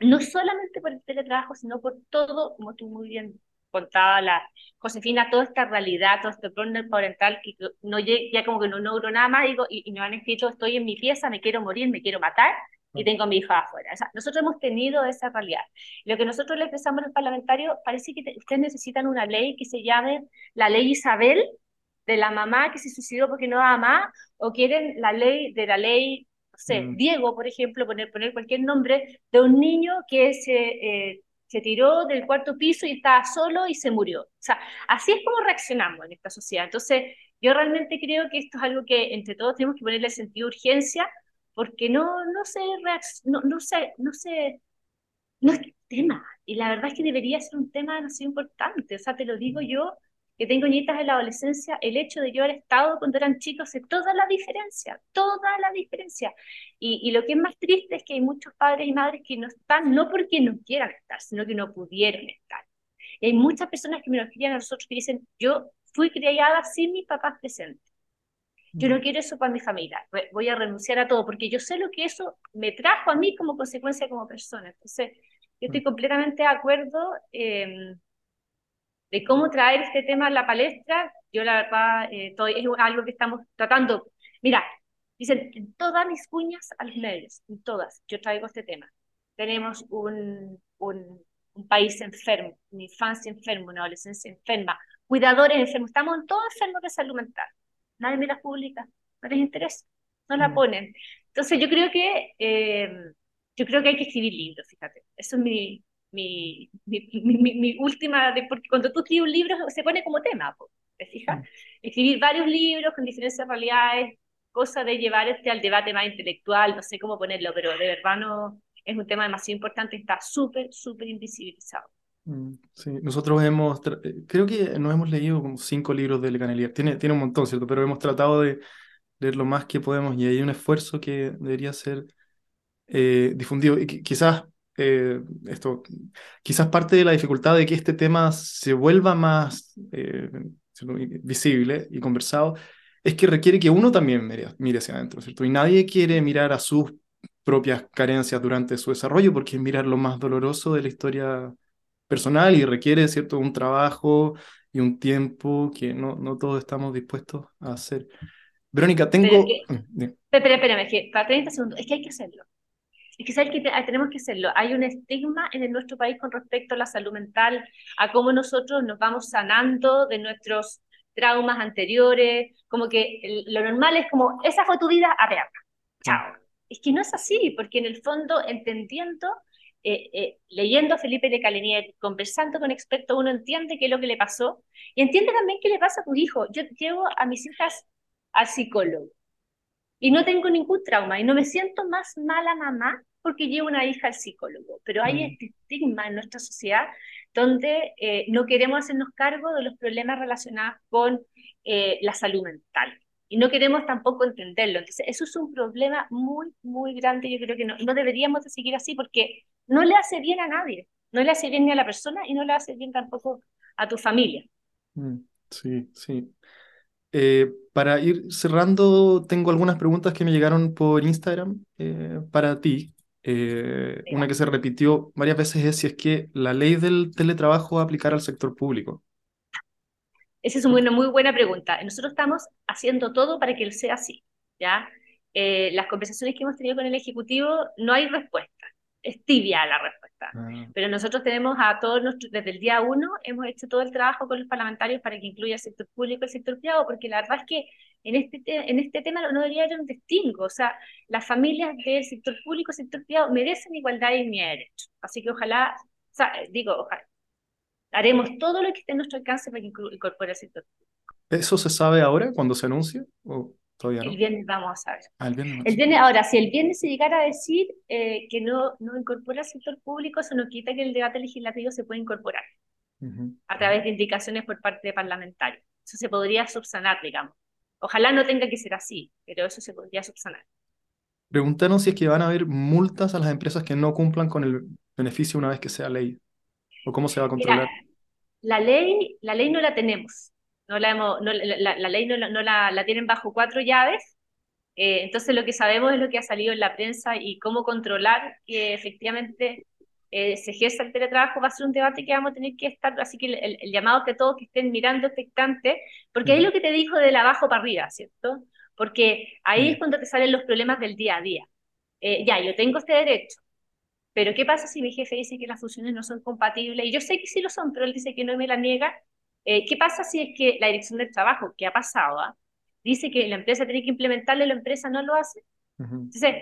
No solamente por el teletrabajo, sino por todo, como tú muy bien contaba la Josefina, toda esta realidad, todo este burnout parental que no ya como que no logro nada más digo, y, y me han escrito, estoy en mi pieza, me quiero morir, me quiero matar, y tengo a mi hija afuera. O sea, nosotros hemos tenido esa realidad. Lo que nosotros le expresamos a los parlamentarios, parece que ustedes necesitan una ley que se llame la ley Isabel, de la mamá que se suicidó porque no ama, o quieren la ley de la ley, no sé, mm. Diego, por ejemplo, poner, poner cualquier nombre, de un niño que se, eh, se tiró del cuarto piso y estaba solo y se murió. O sea, así es como reaccionamos en esta sociedad. Entonces, yo realmente creo que esto es algo que entre todos tenemos que ponerle sentido de urgencia porque no, no sé, no, no sé, no sé, no es tema. Y la verdad es que debería ser un tema demasiado importante. O sea, te lo digo yo, que tengo nietas en la adolescencia, el hecho de yo haber estado cuando eran chicos hace toda la diferencia, toda la diferencia. Y, y, lo que es más triste es que hay muchos padres y madres que no están, no porque no quieran estar, sino que no pudieron estar. Y hay muchas personas que me lo crían a nosotros que dicen, yo fui criada sin mis papás presentes. Yo no quiero eso para mi familia, voy a renunciar a todo, porque yo sé lo que eso me trajo a mí como consecuencia como persona. Entonces, yo estoy mm. completamente de acuerdo eh, de cómo traer este tema a la palestra. Yo la verdad, eh, es algo que estamos tratando. Mira, dicen, todas mis cuñas a los medios, en todas, yo traigo este tema. Tenemos un, un, un país enfermo, una infancia enferma, una adolescencia enferma, cuidadores enfermos, estamos todos enfermos de salud mental. Nadie me las publica, no les interesa, no la mm. ponen. Entonces yo creo que eh, yo creo que hay que escribir libros, fíjate. Eso es mi, mi, mi, mi, última, de, porque cuando tú escribes un libro se pone como tema, ¿te fijas? Mm. Escribir varios libros con diferentes realidades, cosa de llevar este al debate más intelectual, no sé cómo ponerlo, pero de verdad no, es un tema demasiado importante, está súper, súper invisibilizado. Mm, sí, nosotros hemos, eh, creo que nos hemos leído como cinco libros de Lecanelier, tiene, tiene un montón, ¿cierto? Pero hemos tratado de leer lo más que podemos y hay un esfuerzo que debería ser eh, difundido. Y quizás eh, esto, quizás parte de la dificultad de que este tema se vuelva más visible y conversado es que requiere que uno también mire, mire hacia adentro, ¿cierto? Y nadie quiere mirar a sus propias carencias durante su desarrollo porque es mirar lo más doloroso de la historia personal y requiere, ¿cierto?, un trabajo y un tiempo que no, no todos estamos dispuestos a hacer. Verónica, tengo... Espera, espérame, es que para 30 segundos, es que hay que hacerlo. Es que sabes que ah, tenemos que hacerlo. Hay un estigma en nuestro país con respecto a la salud mental, a cómo nosotros nos vamos sanando de nuestros traumas anteriores, como que lo normal es como, esa fue tu vida, a ver, chao. Es que no es así, porque en el fondo, entendiendo eh, eh, leyendo a Felipe de Calenier, conversando con expertos, uno entiende qué es lo que le pasó y entiende también qué le pasa a tu hijo. Yo llevo a mis hijas al psicólogo y no tengo ningún trauma y no me siento más mala mamá porque llevo una hija al psicólogo, pero hay mm. este estigma en nuestra sociedad donde eh, no queremos hacernos cargo de los problemas relacionados con la salud mental y no queremos tampoco entenderlo. Entonces, eso es un problema muy, muy grande. Yo creo que no, no deberíamos de seguir así porque no le hace bien a nadie. No le hace bien ni a la persona y no le hace bien tampoco a tu familia. Mm, sí, sí. Eh, para ir cerrando, tengo algunas preguntas que me llegaron por Instagram eh, para ti. Eh, una que se repitió varias veces es si es que la ley del teletrabajo va a aplicar al sector público. Esa es una muy buena pregunta. Nosotros estamos haciendo todo para que sea así, ¿ya? Eh, las conversaciones que hemos tenido con el Ejecutivo no hay respuesta, es tibia la respuesta. Ah. Pero nosotros tenemos a todos nuestros, desde el día uno, hemos hecho todo el trabajo con los parlamentarios para que incluya el sector público y el sector privado, porque la verdad es que en este, en este tema no debería haber un distingo. O sea, las familias del sector público y sector privado merecen igualdad y derechos. Así que ojalá, o sea, digo, ojalá, haremos todo lo que esté en nuestro alcance para que incorpore el sector ¿Eso se sabe ahora cuando se anuncia? ¿O todavía no? El viernes vamos a saber. Ah, el viernes, ahora, si el viernes se llegara a decir eh, que no, no incorpora el sector público, eso no quita que el debate legislativo se pueda incorporar a través de indicaciones por parte de parlamentarios. Eso se podría subsanar, digamos. Ojalá no tenga que ser así, pero eso se podría subsanar. Preguntaron si es que van a haber multas a las empresas que no cumplan con el beneficio una vez que sea ley cómo se va a controlar? la, ley, la ley no la tenemos. No la, hemos, no, la, la, ley no, no la, la, tienen bajo cuatro llaves. Eh, entonces lo que sabemos es lo que ha salido en la prensa y cómo controlar que efectivamente eh, se ejerza el teletrabajo va a ser un debate que vamos a tener que estar, así que el, llamado que todos que estén mirando expectante, porque ahí lo que te dijo de la abajo para arriba, ¿cierto? Porque ahí es cuando te salen los problemas del día a día. Eh, ya, yo tengo este derecho, pero ¿qué pasa si mi jefe dice que las funciones no son compatibles? Y yo sé que sí lo son, pero él dice que no me la niega. Eh, ¿Qué pasa si es que la dirección del trabajo, que ha pasado, ah, dice que la empresa tiene que implementarlo y la empresa no lo hace? Entonces,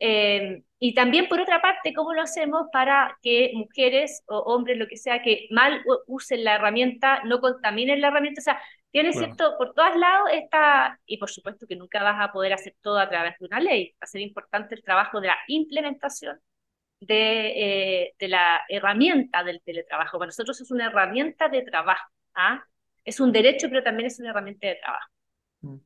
eh, y también por otra parte, ¿cómo lo hacemos para que mujeres o hombres, lo que sea, que mal usen la herramienta, no contaminen la herramienta? O sea, tiene cierto, por todos lados está, y por supuesto que nunca vas a poder hacer todo a través de una ley, va a ser importante el trabajo de la implementación de, eh, de la herramienta del teletrabajo. Para nosotros es una herramienta de trabajo. ¿ah? es un derecho, pero también es una herramienta de trabajo. Mm.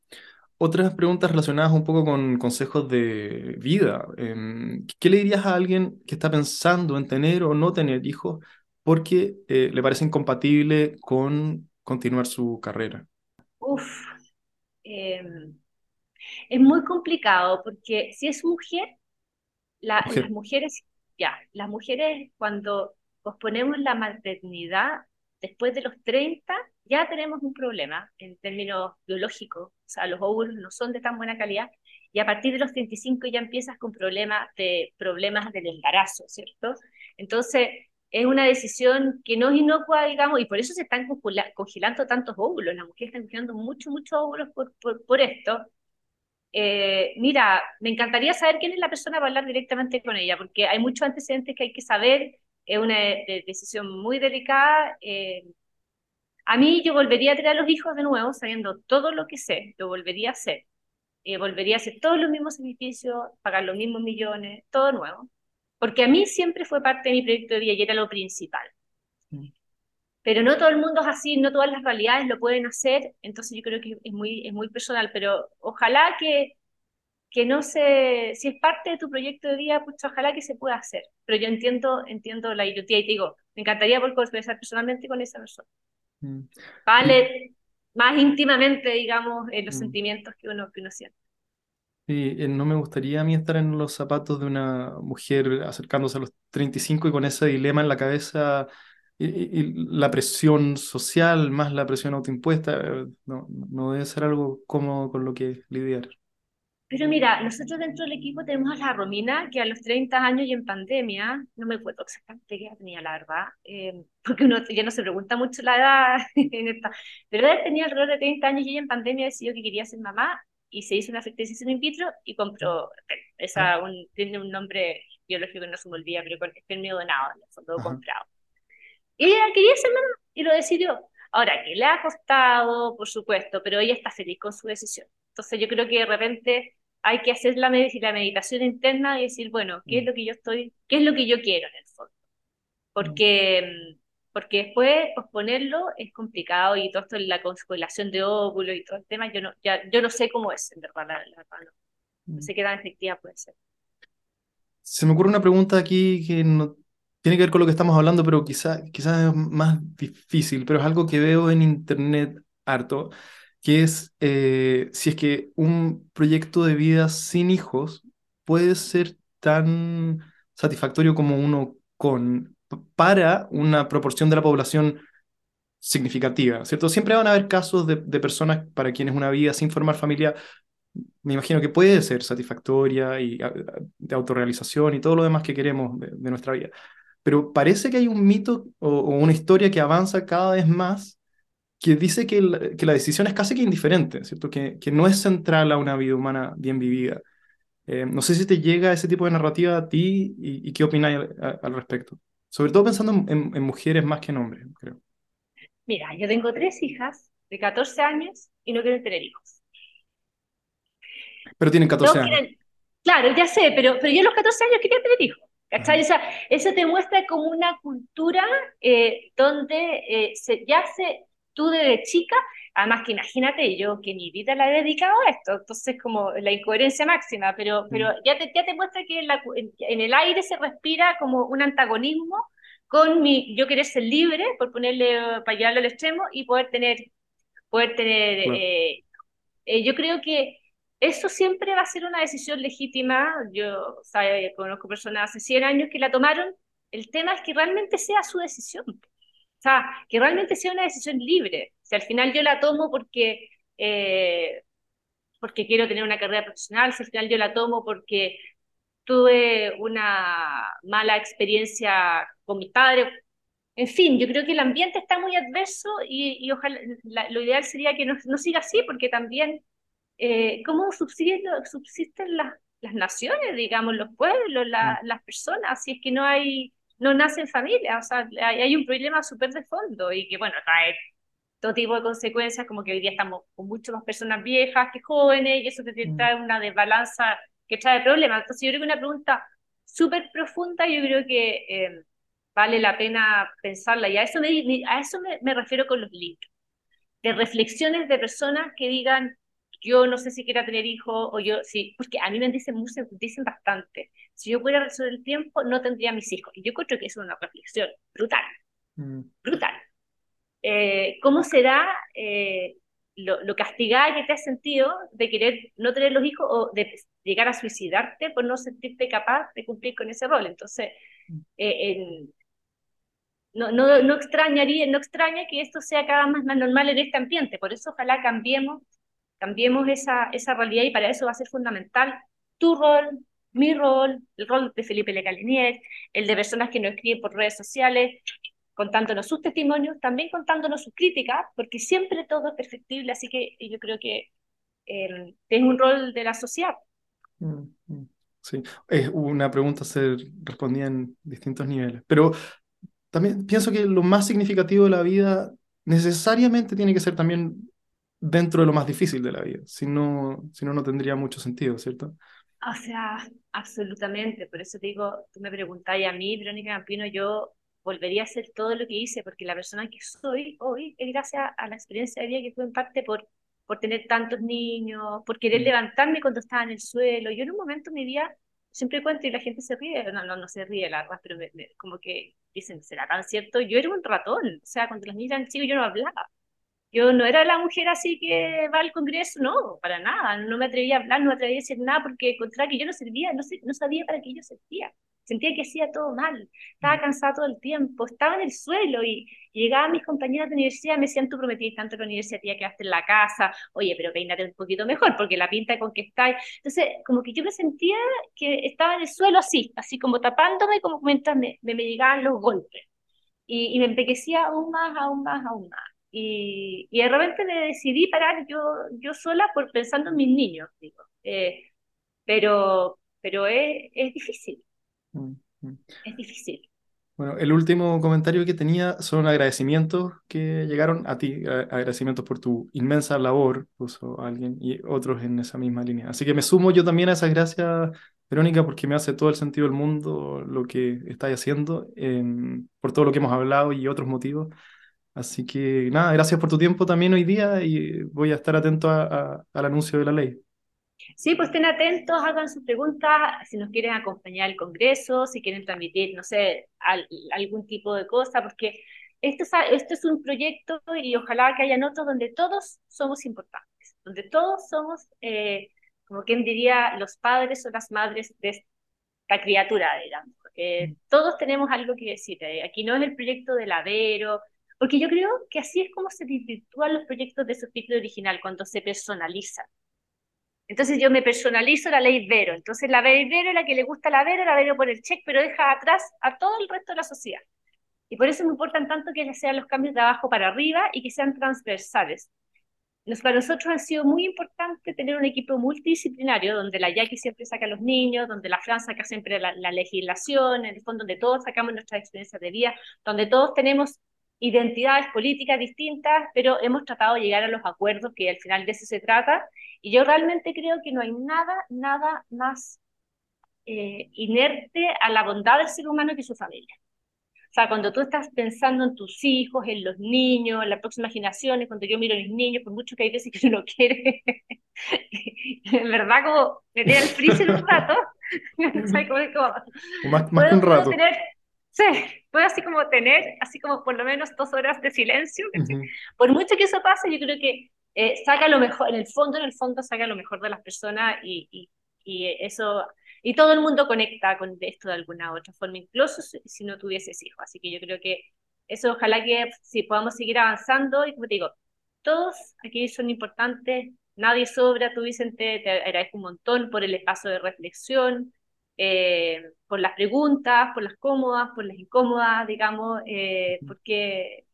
Otras preguntas relacionadas un poco con consejos de vida. Em, ¿Qué le dirías a alguien que está pensando en tener o no tener hijos porque eh, le parece incompatible con continuar su carrera? Uf, em, es muy complicado porque si es mujer, las mujeres, las mujeres cuando posponemos la maternidad después de los 30, ya tenemos un problema en términos biológicos, o sea, los óvulos no son de tan buena calidad, y a partir de los 35 ya empiezas con problemas, de, problemas del embarazo, ¿cierto? Entonces, es una decisión que no es inocua, digamos, y por eso se están congelando tantos óvulos, las mujeres están congelando muchos, muchos óvulos por, por, esto. Eh, mira, me encantaría saber quién es la persona para hablar directamente con ella, porque hay muchos antecedentes que hay que saber, es una decisión muy delicada. Eh, a mí yo volvería a tener a los hijos de nuevo, sabiendo todo lo que sé, lo volvería a hacer. Eh, volvería a hacer todos los mismos sacrificios, pagar los mismos millones, todo nuevo. Porque a mí siempre fue parte de mi proyecto de vida y era lo principal. Mm. Pero no todo el mundo es así, no todas las realidades lo pueden hacer, entonces yo creo que es muy, es muy personal, pero ojalá que, que no se, si es parte de tu proyecto de vida, pues ojalá que se pueda hacer. Pero yo entiendo, entiendo la idiotía y te digo, me encantaría poder conversar personalmente con esa persona. Mm. Vale más íntimamente, digamos, eh, los mm. sentimientos que uno, que uno siente. Sí, eh, no me gustaría a mí estar en los zapatos de una mujer acercándose a los 35 y con ese dilema en la cabeza y, la presión social más la presión autoimpuesta, eh, no, no debe ser algo cómodo con lo que lidiar. Pero mira, nosotros dentro del equipo tenemos a la Romina, que a los 30 años y en pandemia, no me acuerdo exactamente qué edad tenía la verdad, eh, porque uno ya no se pregunta mucho la edad en esta, pero él tenía alrededor de 30 años y ella en pandemia decidió que quería ser mamá y se hizo una fertilización in vitro y compró, esa ah. un, tiene un nombre biológico que no se me olvida, pero con espermio donado, fue todo comprado. Y ella quería ser mamá y lo decidió. Ahora, que le ha costado, por supuesto, pero ella está feliz con su decisión. Entonces yo creo que de repente hay que hacer la, la meditación interna y decir, bueno, ¿qué es mm. lo que yo estoy, qué es lo que yo quiero en el fondo? Porque, mm, porque después posponerlo es complicado y todo esto, la constelación de óvulos y todo el tema, yo no, ya, yo no sé cómo es, en verdad, la, no. Mm. sé qué tan efectiva puede ser. Se me ocurre una pregunta aquí que no tiene que ver con lo que estamos hablando, pero quizás quizá es más difícil, pero es algo que veo en internet harto que es eh, si es que un proyecto de vida sin hijos puede ser tan satisfactorio como uno con para una proporción de la población significativa, ¿cierto? Siempre van a haber casos de, personas para quienes una vida sin formar familia, me imagino que puede ser satisfactoria y de autorrealización y todo lo demás que queremos de, nuestra vida. Pero parece que hay un mito o una historia que avanza cada vez más que dice que la, que la, decisión es casi que indiferente, ¿cierto? Que, que, no es central a una vida humana bien vivida. Eh, no sé si te llega ese tipo de narrativa a ti y, qué opinas al, respecto. Sobre todo pensando en, mujeres más que en hombres, creo. Mira, yo tengo tres hijas de 14 años y no quieren tener hijos. Pero tienen 14 años. Claro, ya sé, pero, pero yo a los 14 años quería tener hijos. ¿Cachai? eso te muestra como una cultura eh, donde eh, se, ya se tú desde chica, además que imagínate, yo que mi vida la he dedicado a esto, entonces como la incoherencia máxima, pero, pero mm. ya, te, ya te muestra que en, el aire se respira como un antagonismo con mi, yo querer ser libre, por ponerle, para llevarlo al extremo, y poder tener, poder tener, eh, yo creo que eso siempre va a ser una decisión legítima, yo conozco personas hace 100 años que la tomaron, el tema es que realmente sea su decisión. O sea, que realmente sea una decisión libre. Si al final yo la tomo porque, eh, porque quiero tener una carrera profesional, si al final yo la tomo porque tuve una mala experiencia con mi padre. En fin, yo creo que el ambiente está muy adverso y, ojalá lo ideal sería que no, siga así, porque también, eh, ¿cómo subsisten, subsisten las, las naciones, digamos, los pueblos, mm. las personas, si es que no hay no nacen familias, o sea, hay, un problema súper de fondo y que, bueno, trae todo tipo de consecuencias, como que hoy día estamos con mucho más personas viejas que jóvenes y eso te mm. trae una desbalanza que trae problemas. Entonces yo creo que una pregunta súper profunda, yo creo que eh, vale la pena pensarla y a eso me, a eso me, refiero con los libros. de reflexiones de personas que digan, yo no sé si quiera tener hijos o yo sí, porque a mí me dicen, dicen bastante, si yo pudiera resolver el tiempo, no tendría mis hijos. Y yo creo que es una reflexión brutal, mm. brutal. Eh, ¿Cómo será eh, lo, lo, castigada que te has sentido de querer no tener los hijos o de llegar a suicidarte por no sentirte capaz de cumplir con ese rol? Entonces, mm. eh, no, no, no, extrañaría, no extraña que esto sea cada vez más normal en este ambiente. Por eso ojalá cambiemos, cambiemos esa, esa realidad y para eso va a ser fundamental tu rol, mi rol, el rol de Felipe Lecalinier, el de personas que nos escriben por redes sociales, contándonos sus testimonios, también contándonos sus críticas, porque siempre todo es perfectible, así que yo creo que eh, es un rol de la sociedad. Mm, mm. Sí, es una pregunta se respondía en distintos niveles, pero también pienso que lo más significativo de la vida necesariamente tiene que ser también dentro de lo más difícil de la vida, si no, si no, no tendría mucho sentido, ¿cierto? O sea, absolutamente, por eso digo, tú me preguntáis a mí, Verónica Campino, yo volvería a hacer todo lo que hice, porque la persona que soy hoy es gracias a la experiencia de vida que tuve en parte por, por tener tantos niños, por querer mm. levantarme cuando estaba en el suelo. Yo en un momento en mi vida siempre cuento y la gente se ríe, no, no, no se ríe la verdad, pero como que dicen, ¿será tan cierto? Yo era un ratón, o sea, cuando los niños eran chicos yo no hablaba. Yo no era la mujer así que va al Congreso, no, para nada, no me atrevía a hablar, no me atrevía a decir nada porque contra que yo no servía, no, sé, no sabía para qué yo servía sentía que hacía todo mal, estaba mm. cansada todo el tiempo, estaba en el suelo y, llegaban mis compañeras de universidad me decían, tú prometiste tanto en la universidad, tía, quedaste en la casa, oye, pero peínate un poquito mejor, porque la pinta con que estáis. Entonces, como que yo me sentía que estaba en el suelo así, así como tapándome, como mientras me, me, llegaban los golpes. Y, y, me empequecía aún más, aún más, aún más. Y, y de repente me decidí parar yo, yo sola por pensando en mis niños, digo. Eh, pero pero es, es difícil. Mm, mm. Es difícil. Bueno, el último comentario que tenía son agradecimientos que llegaron a ti, agradecimientos por tu inmensa labor, puso alguien, y otros en esa misma línea. Así que me sumo yo también a esas gracias, Verónica, porque me hace todo el sentido del mundo lo que estáis haciendo, em, por todo lo que hemos hablado y otros motivos. Así que nada, gracias por tu tiempo también hoy día y voy a estar atento al anuncio de la ley. Sí, pues estén atentos, hagan sus preguntas, si nos quieren acompañar al Congreso, si quieren transmitir, no sé, algún tipo de cosa, porque esto es, es un proyecto y ojalá que hayan otros donde todos somos importantes, donde todos somos, eh, como quien diría, los padres o las madres de esta criatura, digamos. Mm. todos tenemos algo que decir. Eh, aquí no es el proyecto del ladero, porque yo creo que así es como se desvirtúan los proyectos de subtítulo original, cuando se personalizan. Entonces yo me personalizo la ley Vero. Entonces la ley Vero es la que le gusta la Vero, la Vero por el check, pero deja atrás a todo el resto de la sociedad. Y por eso me importan tanto que sean los cambios de abajo para arriba y que sean transversales. para nosotros ha sido muy importante tener un equipo multidisciplinario, donde la Jackie siempre saca a los niños, donde la Fran saca siempre la, la legislación, en el fondo donde todos sacamos nuestras experiencias de vida, donde todos tenemos identidades políticas distintas, pero hemos tratado de llegar a los acuerdos, que al final de eso se trata, y yo realmente creo que no hay nada, nada más eh, inerte a la bondad del ser humano que su familia. O sea, cuando tú estás pensando en tus hijos, en los niños, en las próximas generaciones, cuando yo miro a mis niños, por mucho que hay veces que uno quiere, en verdad, como meter el freezer un rato, más, más que un rato. Sí, puedo así como tener, así como por lo menos dos horas de silencio. Por mucho que eso pase, yo creo que eh, saca lo mejor, en el fondo, en el fondo saca lo mejor de las personas y, y, y eso, y todo el mundo conecta con esto de alguna u otra forma, incluso si, no tuvieses hijos. Así que yo creo que eso ojalá que si podamos seguir avanzando y como te digo, todos aquí son importantes, nadie sobra, tú Vicente, te agradezco un montón por el espacio de reflexión, eh, por las preguntas, por las cómodas, por las incómodas, digamos, eh, porque,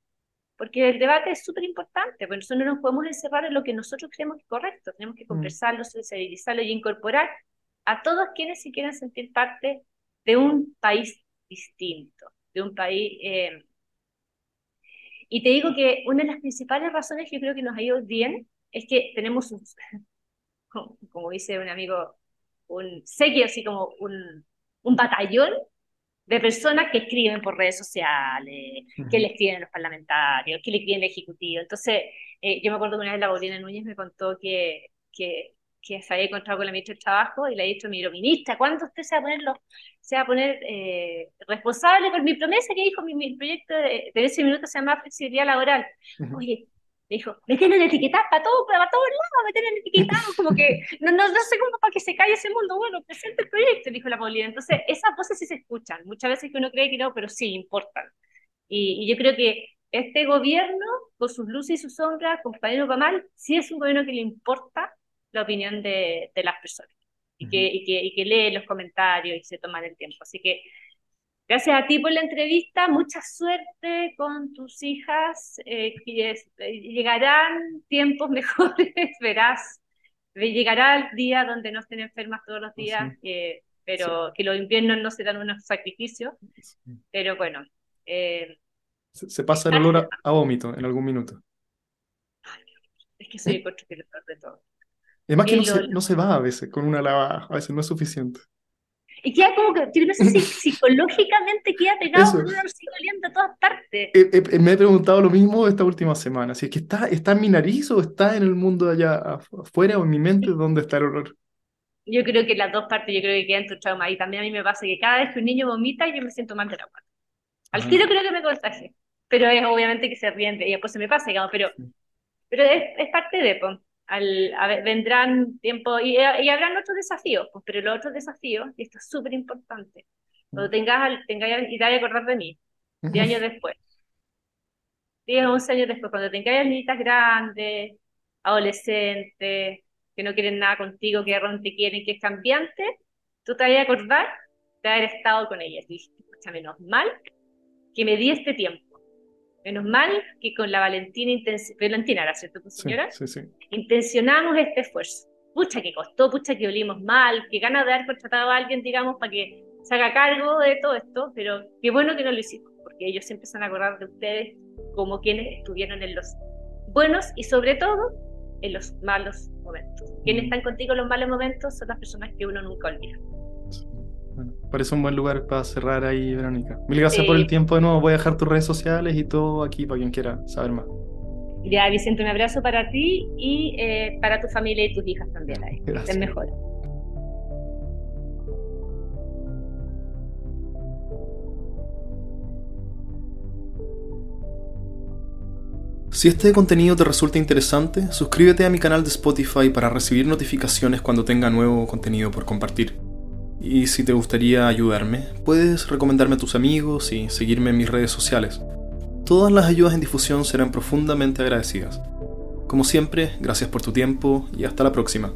porque el debate es súper importante, porque nosotros no nos podemos encerrar en lo que nosotros creemos que es correcto, tenemos que mm. conversarlo, sensibilizarlo y incorporar a todos quienes se quieran sentir parte de un país distinto, de un país... Eh, y te digo que una de las principales razones que yo creo que nos ha ido bien es que tenemos, un, como dice un amigo un seguido así como un, un batallón de personas que escriben por redes sociales, que le escriben a los parlamentarios, que le escriben al Ejecutivo. Entonces, Eh, yo me acuerdo que una vez la Paulina Núñez me contó que, que, que se había encontrado con la ministra del Trabajo y le ha dicho, mira, ministra, ¿cuándo usted se va a poner, se va a poner eh, responsable con mi promesa que dijo mi, mi proyecto de, de, ese minuto se llama flexibilidad laboral? Oye, me dijo, me tienen etiquetado para todo, para todos lados, me tienen etiquetado, como que no, no, no sé cómo para que se calle ese mundo. Bueno, presente el proyecto, dijo la Paulina. Entonces, esas voces sí se escuchan. Muchas veces que uno cree que no, pero sí importan. Y, y yo creo que este gobierno, con sus luces y sus sombras, compañero mal, sí es un gobierno que le importa la opinión de, de las personas y, que, y, que, y que lee los comentarios y se toma el tiempo. Así que gracias a ti por la entrevista, mucha suerte con tus hijas, eh, que llegarán tiempos mejores, verás, llegará el día donde no estén enfermas todos los días, eh, pero sí. que los inviernos no serán unos sacrificios, pero bueno. Eh, se, se, pasa el olor a, a, vómito en algún minuto. Es que soy el constructor de todo. Además que no se, no se, va a veces con una lavada, a veces no es suficiente. Y queda como que, no sé si psicológicamente queda pegado con un olor oliendo a todas partes. Eh, eh, me he preguntado lo mismo esta última semana, si es que está, está en mi nariz o está en el mundo de allá afuera o en mi mente, ¿dónde está el olor? Yo creo que las dos partes, yo creo que quedan tu trauma. Y también a mí me pasa que cada vez que un niño vomita, yo me siento mal de la guata. Al tiro creo que me contagie. Pero es obviamente que se ríen y después se me pasa, digamos, pero, sí. pero es, es parte de, al, a vendrán tiempo y, y, habrán otros desafíos, pues, pero los otros desafíos, y esto es súper importante, cuando tengas, tengas y te vayas a acordar de mí, 10 años después, 10, 11 años después, cuando tengas niñitas grandes, adolescentes, que no quieren nada contigo, que realmente quieren, que es cambiante, tú te vayas a acordar de haber estado con ellas. Y escucha, menos mal que me di este tiempo Menos mal que con la Valentina, Valentina ¿era cierto, tu señora? Sí, sí, sí. Intencionamos este esfuerzo. Pucha que costó, pucha que olimos mal, que ganas de haber contratado a alguien, digamos, para que se haga cargo de todo esto, pero qué bueno que no lo hicimos, porque ellos siempre se van a acordar de ustedes como quienes estuvieron en los buenos y sobre todo en los malos momentos. Quienes están contigo en los malos momentos son las personas que uno nunca olvida. Parece un buen lugar para cerrar ahí, Verónica. Mil gracias sí. por el tiempo de nuevo. Voy a dejar tus redes sociales y todo aquí para quien quiera saber más. Ya, Vicente, un abrazo para ti y eh, para tu familia y tus hijas también. Ahí. Gracias. Estén mejor. Si este contenido te resulta interesante, suscríbete a mi canal de Spotify para recibir notificaciones cuando tenga nuevo contenido por compartir. Y si te gustaría ayudarme, puedes recomendarme a tus amigos y seguirme en mis redes sociales. Todas las ayudas en difusión serán profundamente agradecidas. Como siempre, gracias por tu tiempo y hasta la próxima.